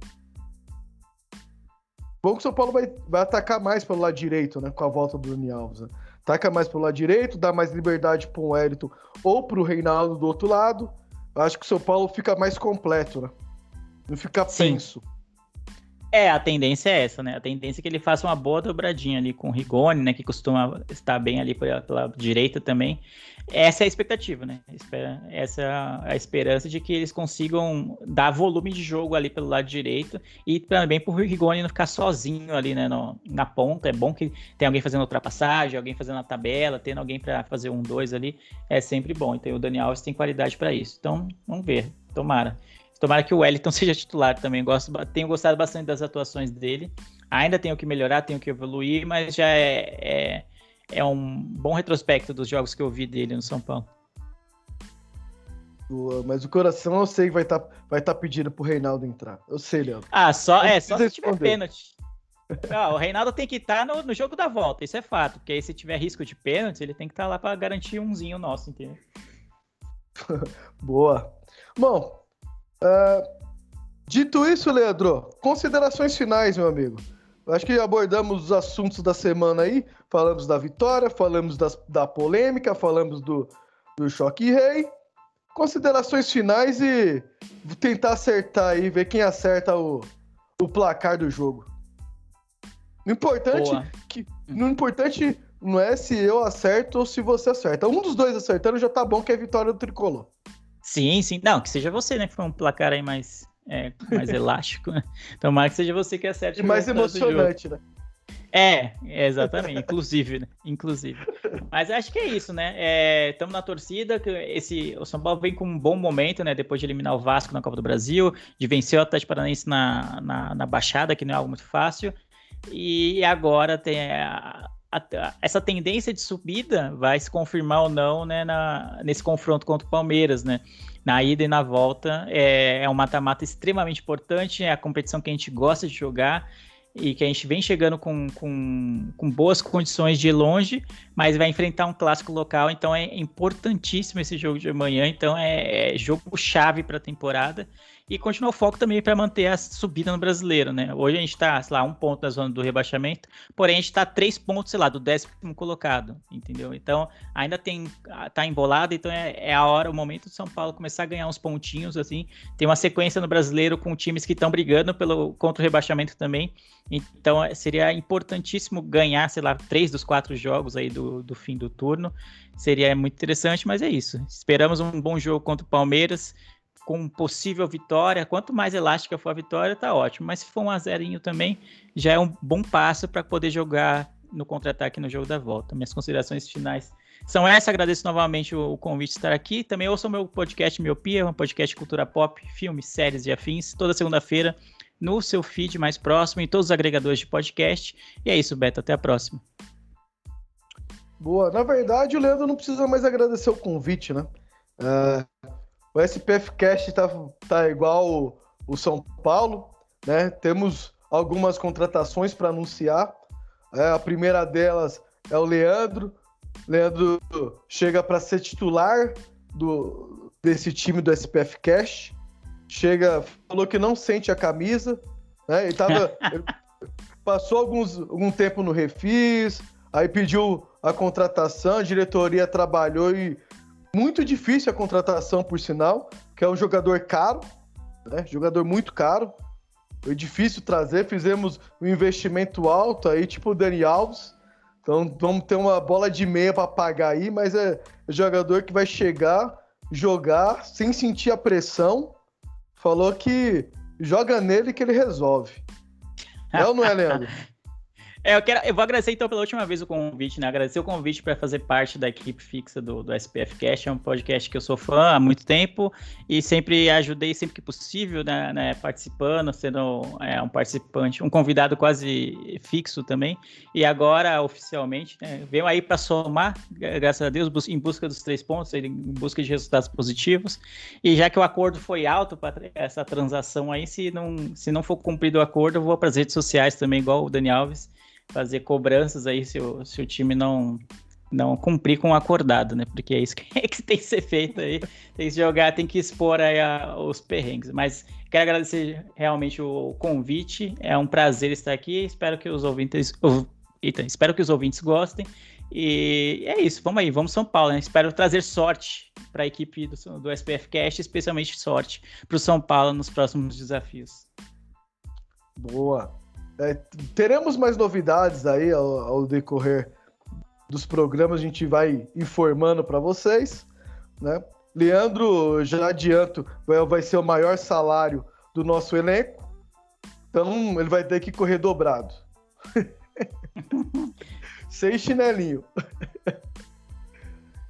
Bom que o São Paulo vai, vai atacar mais pelo lado direito, né? Com a volta do Dani Alves. Né? Taca mais pro lado direito, dá mais liberdade para o Wellington ou para o Reinaldo do outro lado. Acho que o São Paulo fica mais completo, né? Não fica Sim. penso. É, a tendência é essa, né? A tendência é que ele faça uma boa dobradinha ali com o Rigoni, né? Que costuma estar bem ali pela, pela direita também. Essa é a expectativa, né? Essa é a esperança de que eles consigam dar volume de jogo ali pelo lado direito e também por Rigoni não ficar sozinho ali, né? No, na ponta. É bom que tem alguém fazendo ultrapassagem, alguém fazendo a tabela, tendo alguém para fazer um dois ali. É sempre bom. Então o Dani Alves tem qualidade para isso. Então, vamos ver. Tomara. Tomara que o Wellington seja titular também. Gosto, tenho gostado bastante das atuações dele. Ainda tenho que melhorar, tenho que evoluir, mas já é, é, é um bom retrospecto dos jogos que eu vi dele no São Paulo. Boa, mas o coração eu sei que vai estar tá, vai tá pedindo pro Reinaldo entrar. Eu sei, Leandro. Ah, só, é, só se tiver pênalti. Não, o Reinaldo tem que estar tá no, no, jogo da volta, isso é fato. Porque aí se tiver risco de pênalti, ele tem que estar tá lá para garantir umzinho nosso, entendeu? Boa. Bom, Uh, dito isso, Leandro, considerações finais, meu amigo. Acho que abordamos os assuntos da semana aí. Falamos da vitória, falamos das, da polêmica, falamos do, do choque rei. Considerações finais e tentar acertar aí, ver quem acerta o, o placar do jogo. O importante, que, o importante não é se eu acerto ou se você acerta. Um dos dois acertando já tá bom que é vitória do tricolor. Sim, sim. Não, que seja você, né? Que foi um placar aí mais, é, mais elástico, né? Tomara que seja você que acerte. E mais emocionante, né? É, exatamente, inclusive, né? Inclusive. Mas acho que é isso, né? Estamos é, na torcida, que esse, o São Paulo vem com um bom momento, né? Depois de eliminar o Vasco na Copa do Brasil, de vencer o Atlético Paranaense na, na, na Baixada, que não é algo muito fácil. E agora tem a, a, essa tendência de subida vai se confirmar ou não né, na, nesse confronto contra o Palmeiras, né? Na ida e na volta é, é um mata-mata extremamente importante, é a competição que a gente gosta de jogar e que a gente vem chegando com, com, com boas condições de longe, mas vai enfrentar um clássico local, então é importantíssimo esse jogo de amanhã, então é, é jogo chave para a temporada e continuar o foco também para manter a subida no brasileiro, né? Hoje a gente está, sei lá, um ponto na zona do rebaixamento, porém a gente está três pontos, sei lá, do décimo colocado, entendeu? Então ainda tem, tá embolado, então é, é, a hora, o momento do São Paulo começar a ganhar uns pontinhos, assim. Tem uma sequência no brasileiro com times que estão brigando pelo contra o rebaixamento também. Então é, seria importantíssimo ganhar, sei lá, três dos quatro jogos aí do, do fim do turno. Seria muito interessante, mas é isso. Esperamos um bom jogo contra o Palmeiras com possível vitória, quanto mais elástica for a vitória, tá ótimo. Mas se for um a zerinho também, já é um bom passo para poder jogar no contra-ataque no jogo da volta. Minhas considerações finais são essas. Agradeço novamente o, convite de estar aqui. Também ouçam meu podcast Miopia, um podcast de cultura pop, filmes, séries e afins, toda segunda-feira no seu feed mais próximo, em todos os agregadores de podcast. E é isso, Beto. Até a próxima. Boa. Na verdade, o Leandro não precisa mais agradecer o convite, né? Uh, o SPF Cast tá, tá igual o, o São Paulo, né? Temos algumas contratações para anunciar. É, a primeira delas é o Leandro. Leandro chega para ser titular do, desse time do SPF Cash. Chega, falou que não sente a camisa, né? Ele tava, ele passou alguns, algum tempo no Refis, aí pediu a contratação, a diretoria trabalhou e muito difícil a contratação, por sinal, que é um jogador caro, né? Jogador muito caro. Foi difícil trazer, fizemos um investimento alto aí, tipo o Dani Alves. Então vamos ter uma bola de meia para pagar aí, mas é jogador que vai chegar, jogar sem sentir a pressão. Falou que joga nele que ele resolve. É ou não é, Leandro? É, eu, quero, eu vou agradecer então pela última vez o convite, né? Agradecer o convite para fazer parte da equipe fixa do, do SPF Cast. É um podcast que eu sou fã há muito tempo e sempre ajudei sempre que possível, né? né participando, sendo é, um participante, um convidado quase fixo também. E agora, oficialmente, né, aí para somar, graças a Deus, em busca dos três pontos, em busca de resultados positivos. E já que o acordo foi alto para essa transação aí, se não, se não for cumprido o acordo, eu vou para as redes sociais também, igual o Dani Alves fazer cobranças aí se o, se o time não não cumprir com o acordado, né? Porque é isso que, é que tem que ser feito aí. Tem que jogar, tem que expor aí a, os perrengues. Mas quero agradecer realmente o convite. É um prazer estar aqui. Espero que os ouvintes. Eita, espero que os ouvintes gostem. E é isso, vamos aí, vamos São Paulo, né? Espero trazer sorte para a equipe do, do SPF Cast, especialmente sorte para o São Paulo nos próximos desafios. Boa. É, teremos mais novidades aí ao, ao, decorrer dos programas, a gente vai informando para vocês, né? Leandro, já adianto, vai, vai ser o maior salário do nosso elenco, então ele vai ter que correr dobrado. Sem chinelinho.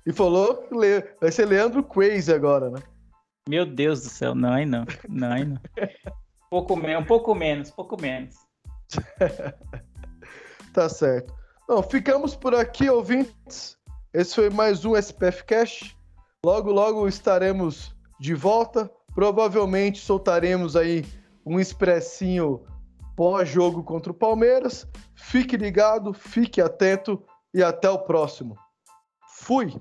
e falou que vai ser Leandro Crazy agora, né? Meu Deus do céu, não, aí não. Não, aí não. pouco, um pouco menos, pouco menos. tá certo. Bom, ficamos por aqui, ouvintes. Esse foi mais um SPF Cash. Logo, logo estaremos de volta. Provavelmente soltaremos aí um expressinho pós-jogo contra o Palmeiras. Fique ligado, fique atento e até o próximo. Fui!